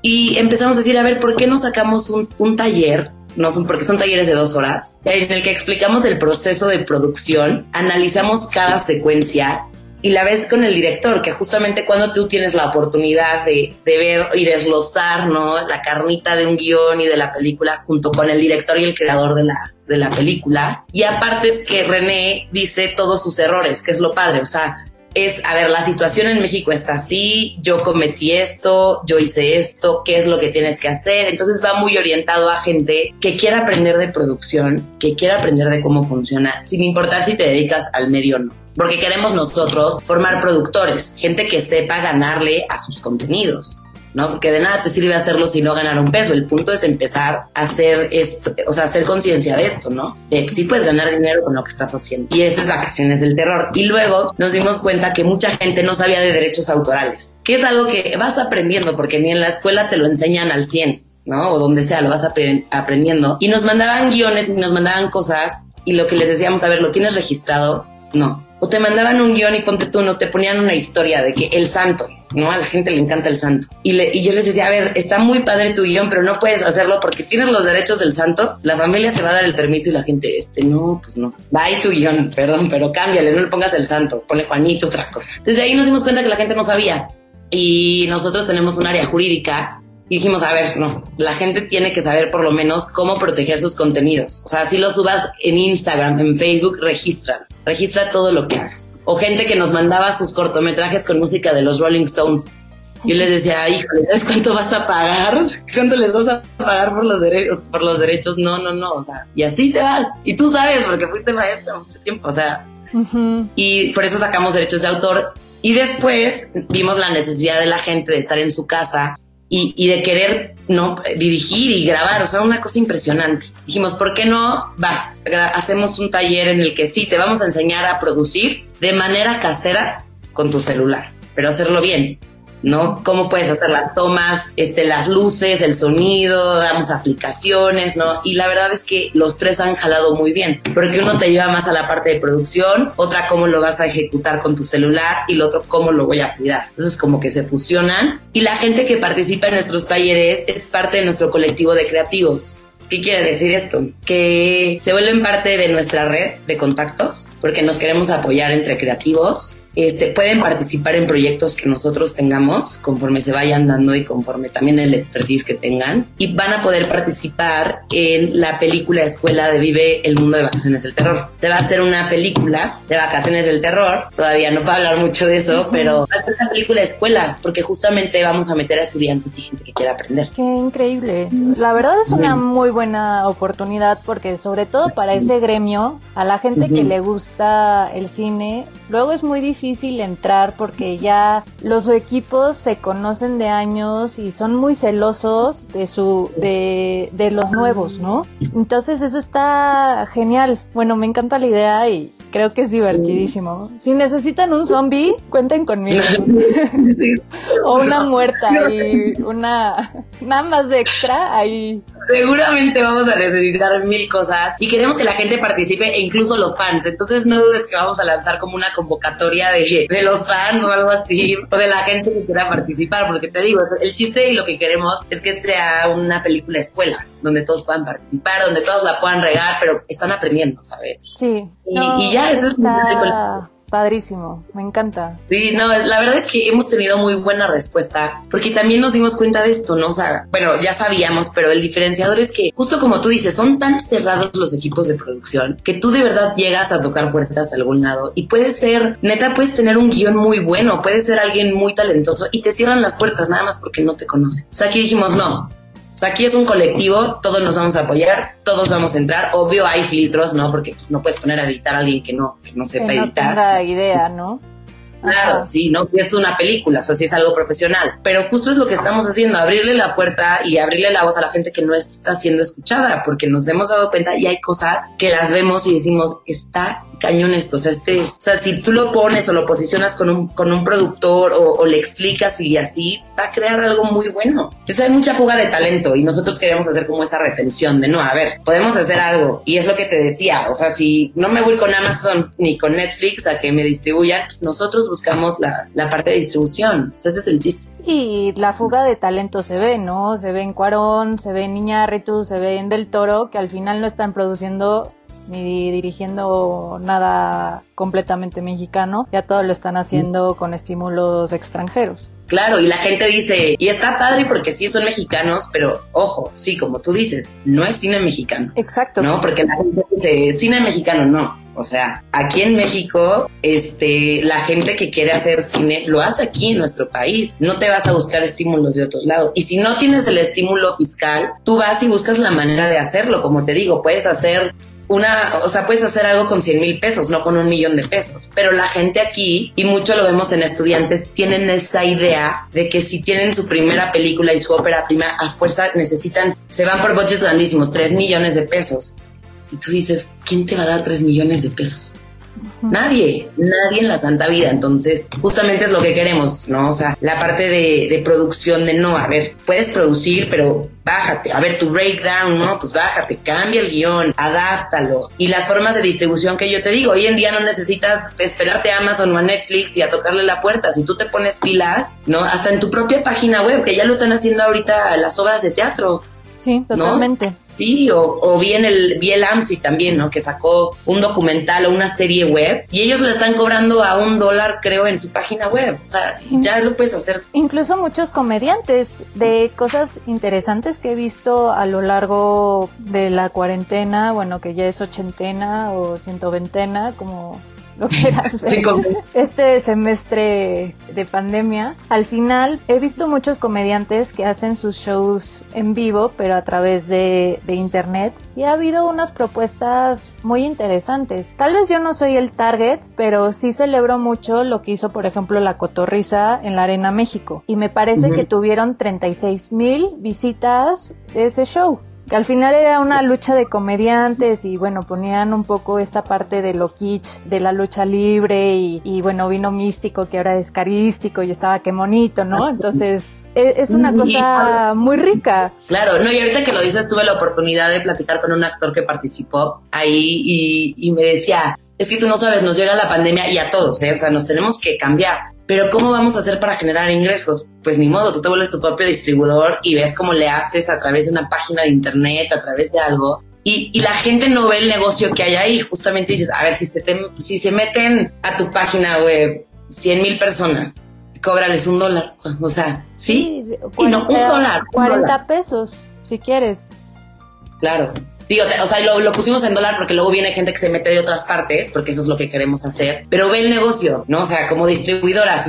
y empezamos a decir, a ver, ¿por qué no sacamos un, taller? No son porque son talleres de dos horas, en el que explicamos el proceso de producción, analizamos cada secuencia y la ves con el director, que justamente cuando tú tienes la oportunidad de, de, ver y desglosar, ¿no? La carnita de un guion y de la película junto con el director y el creador de la, de la película. Y aparte es que René dice todos sus errores, que es lo padre, o sea, es, a ver, la situación en México está así, yo cometí esto, yo hice esto, qué es lo que tienes que hacer. Entonces va muy orientado a gente que quiera aprender de producción, que quiera aprender de cómo funciona, sin importar si te dedicas al medio o no. Porque queremos nosotros formar productores, gente que sepa ganarle a sus contenidos. ¿No? Porque de nada te sirve hacerlo si no ganar un peso. El punto es empezar a hacer esto, o sea, hacer conciencia de esto, ¿no? De que sí puedes ganar dinero con lo que estás haciendo. Y estas vacaciones del terror. Y luego nos dimos cuenta que mucha gente no sabía de derechos autorales, que es algo que vas aprendiendo porque ni en la escuela te lo enseñan al 100. ¿no? O donde sea, lo vas aprendiendo. Y nos mandaban guiones y nos mandaban cosas y lo que les decíamos, a ver, ¿lo tienes registrado? No. O te mandaban un guion y ponte tú, no te ponían una historia de que el santo, ¿no? A la gente le encanta el santo. Y, le, y yo les decía, a ver, está muy padre tu guion, pero no puedes hacerlo porque tienes los derechos del santo, la familia te va a dar el permiso y la gente, este, no, pues no. Va ahí tu guion, perdón, pero cámbiale, no le pongas el santo, ponle Juanito, otra cosa. Desde ahí nos dimos cuenta que la gente no sabía. Y nosotros tenemos un área jurídica y dijimos, a ver, no, la gente tiene que saber por lo menos cómo proteger sus contenidos. O sea, si lo subas en Instagram, en Facebook, registra, registra todo lo que hagas o gente que nos mandaba sus cortometrajes con música de los Rolling Stones. Yo les decía, híjole, ¿sabes cuánto vas a pagar? ¿Cuánto les vas a pagar por los derechos? Por los derechos, no, no, no, o sea, y así te vas. Y tú sabes, porque fuiste maestra mucho tiempo, o sea. Y por eso sacamos derechos de autor. Y después vimos la necesidad de la gente de estar en su casa y, y de querer no dirigir y grabar, o sea, una cosa impresionante. Dijimos, ¿por qué no? Va, hacemos un taller en el que sí, te vamos a enseñar a producir de manera casera con tu celular, pero hacerlo bien. ¿No? Cómo puedes hacer las tomas, este, las luces, el sonido, damos aplicaciones, ¿no? Y la verdad es que los tres han jalado muy bien, porque uno te lleva más a la parte de producción, otra cómo lo vas a ejecutar con tu celular y el otro cómo lo voy a cuidar. Entonces como que se fusionan y la gente que participa en nuestros talleres es parte de nuestro colectivo de creativos. ¿Qué quiere decir esto? Que se vuelven parte de nuestra red de contactos porque nos queremos apoyar entre creativos. Este, pueden participar en proyectos que nosotros tengamos conforme se vayan dando y conforme también el expertise que tengan y van a poder participar en la película Escuela de Vive el Mundo de Vacaciones del Terror. Se va a hacer una película de Vacaciones del Terror, todavía no puedo hablar mucho de eso, pero va a ser una película de escuela porque justamente vamos a meter a estudiantes y gente que quiera aprender. Qué increíble. La verdad es una muy buena oportunidad porque sobre todo para ese gremio, a la gente que Ujú. le gusta el cine, luego es muy difícil entrar porque ya los equipos se conocen de años y son muy celosos de su de, de los nuevos, ¿no? Entonces eso está genial. Bueno, me encanta la idea y creo que es divertidísimo. Si necesitan un zombie, cuenten conmigo. o una muerta y una nada más de extra ahí. Seguramente vamos a necesitar mil cosas y queremos que la gente participe e incluso los fans. Entonces no dudes que vamos a lanzar como una convocatoria de, de los fans o algo así, o de la gente que quiera participar, porque te digo, el chiste y lo que queremos es que sea una película escuela, donde todos puedan participar, donde todos la puedan regar, pero están aprendiendo, ¿sabes? Sí. Y- y ya, eso es padrísimo. Me encanta. Sí, no, la verdad es que hemos tenido muy buena respuesta, porque también nos dimos cuenta de esto, ¿no? O sea, bueno, ya sabíamos, pero el diferenciador es que, justo como tú dices, son tan cerrados los equipos de producción que tú de verdad llegas a tocar puertas a algún lado y puede ser, neta, puedes tener un guion muy bueno, puedes ser alguien muy talentoso y te cierran las puertas nada más porque no te conocen. O sea, aquí dijimos, no. O sea, aquí es un colectivo, todos nos vamos a apoyar, todos vamos a entrar. Obvio hay filtros, ¿no? Porque pues, no puedes poner a editar a alguien que no, que no sepa que no editar. tenga idea, ¿no? Claro, Ajá. sí, no es una película, o sea, si es algo profesional. Pero justo es lo que estamos haciendo, abrirle la puerta y abrirle la voz a la gente que no está siendo escuchada, porque nos hemos dado cuenta y hay cosas que las vemos y decimos, está cañón esto, o sea, este, o sea, si tú lo pones o lo posicionas con un, con un productor o, o le explicas y así, va a crear algo muy bueno. Entonces hay mucha fuga de talento y nosotros queremos hacer como esa retención de, no, a ver, podemos hacer algo. Y es lo que te decía, o sea, si no me voy con Amazon ni con Netflix a que me distribuyan, pues nosotros buscamos la, la parte de distribución. O sea, ese es el chiste. Y la fuga de talento se ve, ¿no? Se ve en Cuarón, se ve en Iñárritu, se ve en Del Toro, que al final no están produciendo ni dirigiendo nada completamente mexicano, ya todo lo están haciendo con estímulos extranjeros. Claro, y la gente dice, y está padre porque sí son mexicanos, pero ojo, sí, como tú dices, no es cine mexicano. Exacto. ¿no? Porque la gente dice, cine mexicano no. O sea, aquí en México, este, la gente que quiere hacer cine lo hace aquí en nuestro país. No te vas a buscar estímulos de otros lados. Y si no tienes el estímulo fiscal, tú vas y buscas la manera de hacerlo. Como te digo, puedes hacer una, o sea, puedes hacer algo con 100 mil pesos, no con un millón de pesos. Pero la gente aquí, y mucho lo vemos en estudiantes, tienen esa idea de que si tienen su primera película y su ópera prima, a fuerza necesitan, se van por budgets grandísimos, 3 millones de pesos. Y tú dices, ¿quién te va a dar 3 millones de pesos? Nadie, nadie en la santa vida. Entonces, justamente es lo que queremos, ¿no? O sea, la parte de, de producción de no, a ver, puedes producir, pero bájate. A ver, tu breakdown, ¿no? Pues bájate, cambia el guion, adáptalo. Y las formas de distribución que yo te digo, hoy en día no necesitas esperarte a Amazon o a Netflix y a tocarle la puerta. Si tú te pones pilas, ¿no? Hasta en tu propia página web, que ya lo están haciendo ahorita las obras de teatro. Sí, totalmente. Sí, o, o bien el, vi el AMSI también, ¿no? Que sacó un documental o una serie web y ellos le están cobrando a un dólar, creo, en su página web. O sea, ya lo puedes hacer. Incluso muchos comediantes de cosas interesantes que he visto a lo largo de la cuarentena, bueno, que ya es ochentena o ciento veintena, como lo quieras ver, este semestre de pandemia, al final he visto muchos comediantes que hacen sus shows en vivo, pero a través de, de internet, y ha habido unas propuestas muy interesantes. Tal vez yo no soy el target, pero sí celebro mucho lo que hizo, por ejemplo, la Cotorrisa en la Arena México, y me parece que tuvieron 36 mil visitas de ese show que al final era una lucha de comediantes y bueno, ponían un poco esta parte de lo kitsch, de la lucha libre y, bueno, vino místico que ahora es carístico y estaba qué bonito, ¿no? Entonces, e, es, una cosa muy rica. Claro, no, y ahorita que lo dices, tuve la oportunidad de platicar con un actor que participó ahí y, y me decía, es que tú no sabes, nos llega la pandemia y a todos, ¿eh? O sea, nos tenemos que cambiar. Pero ¿cómo vamos a hacer para generar ingresos? Pues ni modo, tú te vuelves tu propio distribuidor y ves cómo le haces a través de una página de internet, a través de algo. Y, y la gente no ve el negocio que hay ahí. Justamente dices, a ver, si, si se meten a tu página web 100 mil personas, cóbrales un dólar. O sea, ¿sí? y no, un dólar. 40 pesos, si quieres. Claro. Digo, o sea, lo, lo, pusimos en dólar porque luego viene gente que se mete de otras partes, porque eso es lo que queremos hacer. Pero ve el negocio, ¿no? O sea, como distribuidora,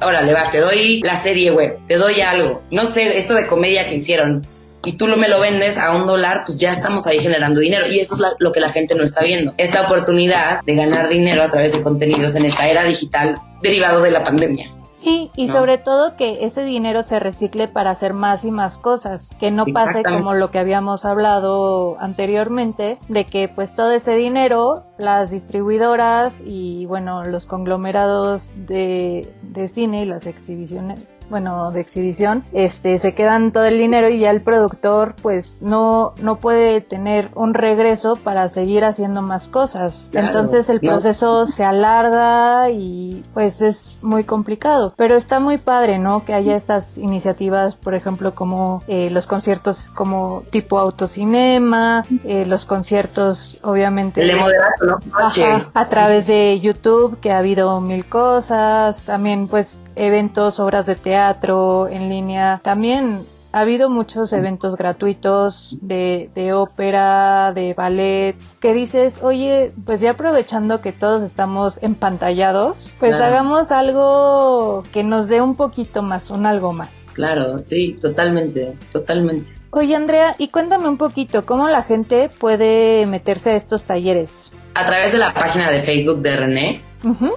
órale, va, te doy la serie web, te doy algo. No sé, esto de comedia que hicieron. Y tú lo me lo vendes a un dólar, pues ya estamos ahí generando dinero. Y eso es lo que la gente no está viendo. Esta oportunidad de ganar dinero a través de contenidos en esta era digital derivado de la pandemia. Sí, y sobre todo que ese dinero se recicle para hacer más y más cosas, que no pase como lo que habíamos hablado anteriormente, de que pues todo ese dinero, las distribuidoras y bueno, los conglomerados de, de cine y las exhibiciones, bueno, de exhibición, este, se quedan todo el dinero y ya el productor pues no, no puede tener un regreso para seguir haciendo más cosas. Entonces el proceso se alarga y pues es muy complicado pero está muy padre, ¿no? Que haya estas iniciativas, por ejemplo, como eh, los conciertos como tipo autocinema, eh, los conciertos, obviamente. El ¿no? Ajá, a través de YouTube, que ha habido mil cosas, también pues eventos, obras de teatro en línea, también ha habido muchos eventos gratuitos de, de ópera, de ballets, que dices, oye, pues ya aprovechando que todos estamos empantallados, pues hagamos algo que nos dé un poquito más, un algo más. Claro, sí, totalmente, totalmente. Oye, Andrea, y cuéntame un poquito, ¿cómo la gente puede meterse a estos talleres? A través de la página de Facebook de René,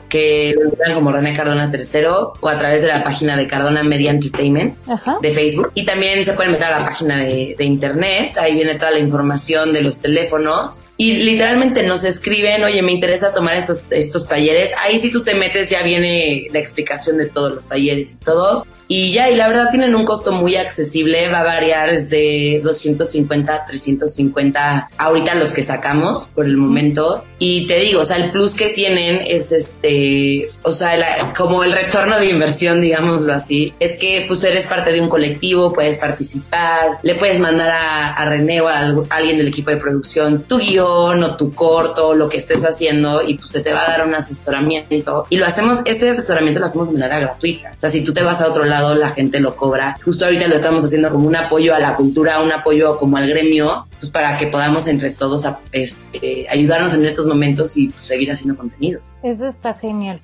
que lo encuentran como René Cardona III o a través de la página de Cardona Media Entertainment de Facebook. Y también se pueden meter a la página de, de, internet, ahí viene toda la información de los teléfonos. Y literalmente nos escriben, oye, me interesa tomar estos, estos talleres. Ahí si tú te metes ya viene la explicación de todos los talleres y todo. Y ya, y la verdad tienen un costo muy accesible, va a variar desde 250 a 350 ahorita los que sacamos por el momento. Y te digo, o sea, el plus que tienen es este, o sea, como el retorno de inversión, digámoslo así, es que pues eres parte de un colectivo, puedes participar, le puedes mandar a, a René o a, alguien del equipo de producción tu guion o tu corto, lo que estés haciendo y pues se te va a dar un asesoramiento. Y lo hacemos, este asesoramiento lo hacemos de manera gratuita. O sea, si tú te vas a otro lado, la gente lo cobra. Justo ahorita lo estamos haciendo como un apoyo a la cultura, un apoyo como al gremio, pues para que podamos entre todos este, ayudarnos en estos momentos y pues, seguir haciendo contenido. Eso está genial.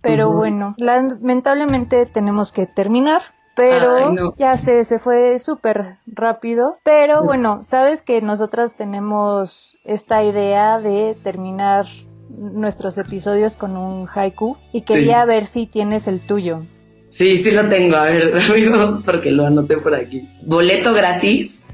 Pero bueno, lamentablemente tenemos que terminar pero ya sé, se fue súper rápido. Pero bueno, sabes que nosotras tenemos esta idea de terminar nuestros episodios con un haiku y quería ver si tienes el tuyo. Sí, sí lo tengo. A ver, amigos, porque lo anoté por aquí. Boleto gratis,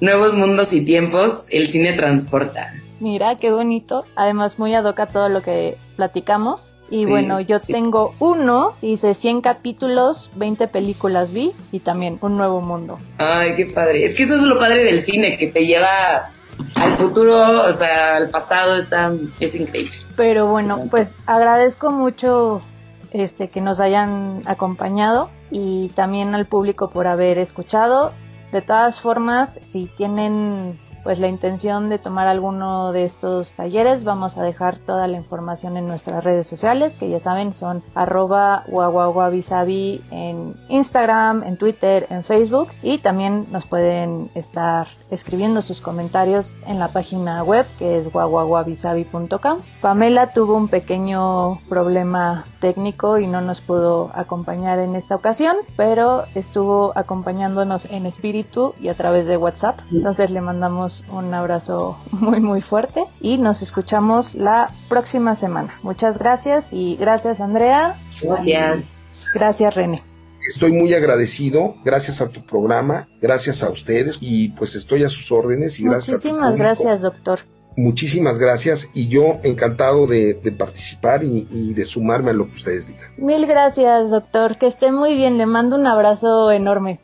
nuevos mundos y tiempos, el cine transporta. Mira, qué bonito. Además, muy adoca todo lo que platicamos. Y bueno, yo tengo uno, dice 100 capítulos, 20 películas vi y también un nuevo mundo. Ay, qué padre. Es que eso es lo padre del cine, que te lleva al futuro, o sea, al pasado está, es increíble. Pero bueno, pues agradezco mucho este que nos hayan acompañado y también al público por haber escuchado. De todas formas, si tienen pues la intención de tomar alguno de estos talleres, vamos a dejar toda la información en nuestras redes sociales, que ya saben son arroba guaguaguabisabi en Instagram, en Twitter, en Facebook y también nos pueden estar escribiendo sus comentarios en la página web que es guaguaguabisabi.com. Pamela tuvo un pequeño problema técnico y no nos pudo acompañar en esta ocasión, pero estuvo acompañándonos en espíritu y a través de WhatsApp. Entonces le mandamos un abrazo muy muy fuerte y nos escuchamos la próxima semana. Muchas gracias y gracias Andrea. Gracias. Gracias René. Estoy muy agradecido, gracias a tu programa, gracias a ustedes y pues estoy a sus órdenes y gracias Muchísimas gracias, doctor. Muchísimas gracias y yo encantado de, de participar y, y, de sumarme a lo que ustedes digan. Mil gracias, doctor. Que esté muy bien. Le mando un abrazo enorme.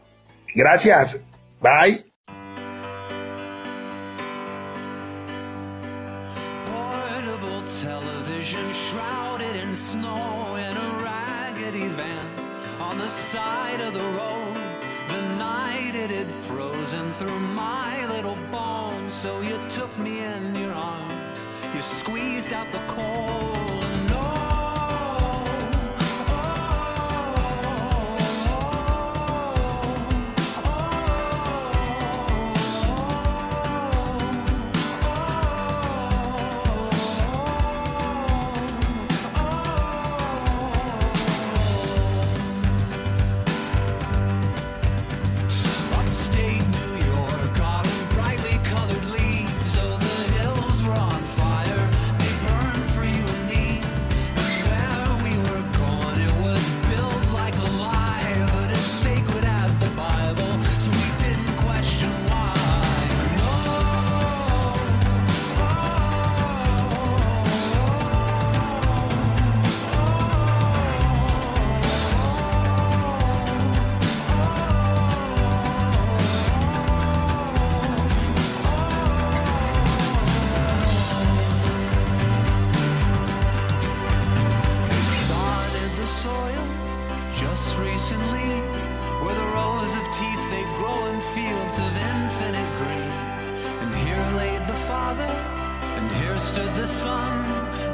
Gracias. Bye. increasingly where the rows of teeth they grow in fields of infinite green. And here laid the Father, and here stood the Son,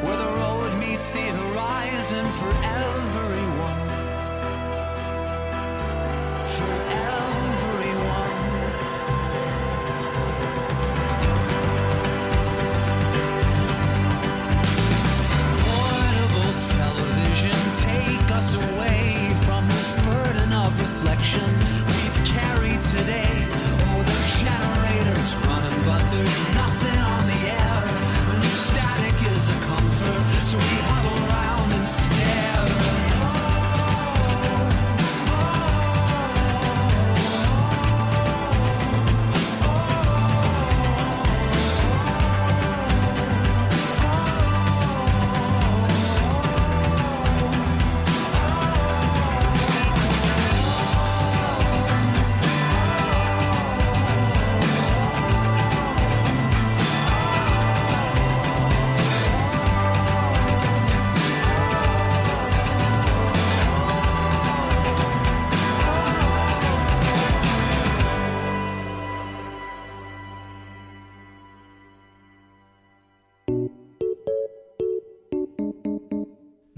where the road meets the horizon for everyone.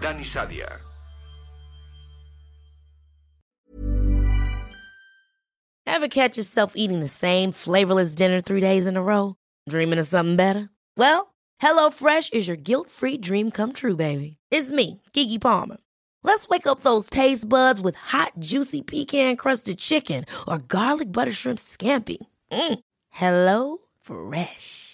Dani Sadia. Ever catch yourself eating the same flavorless dinner three days in a row? Dreaming of something better? Well, HelloFresh is your guilt-free dream come true, baby. It's me, Kiki Palmer. Let's wake up those taste buds with hot, juicy pecan-crusted chicken or garlic butter shrimp scampi. Mm. Hello Fresh.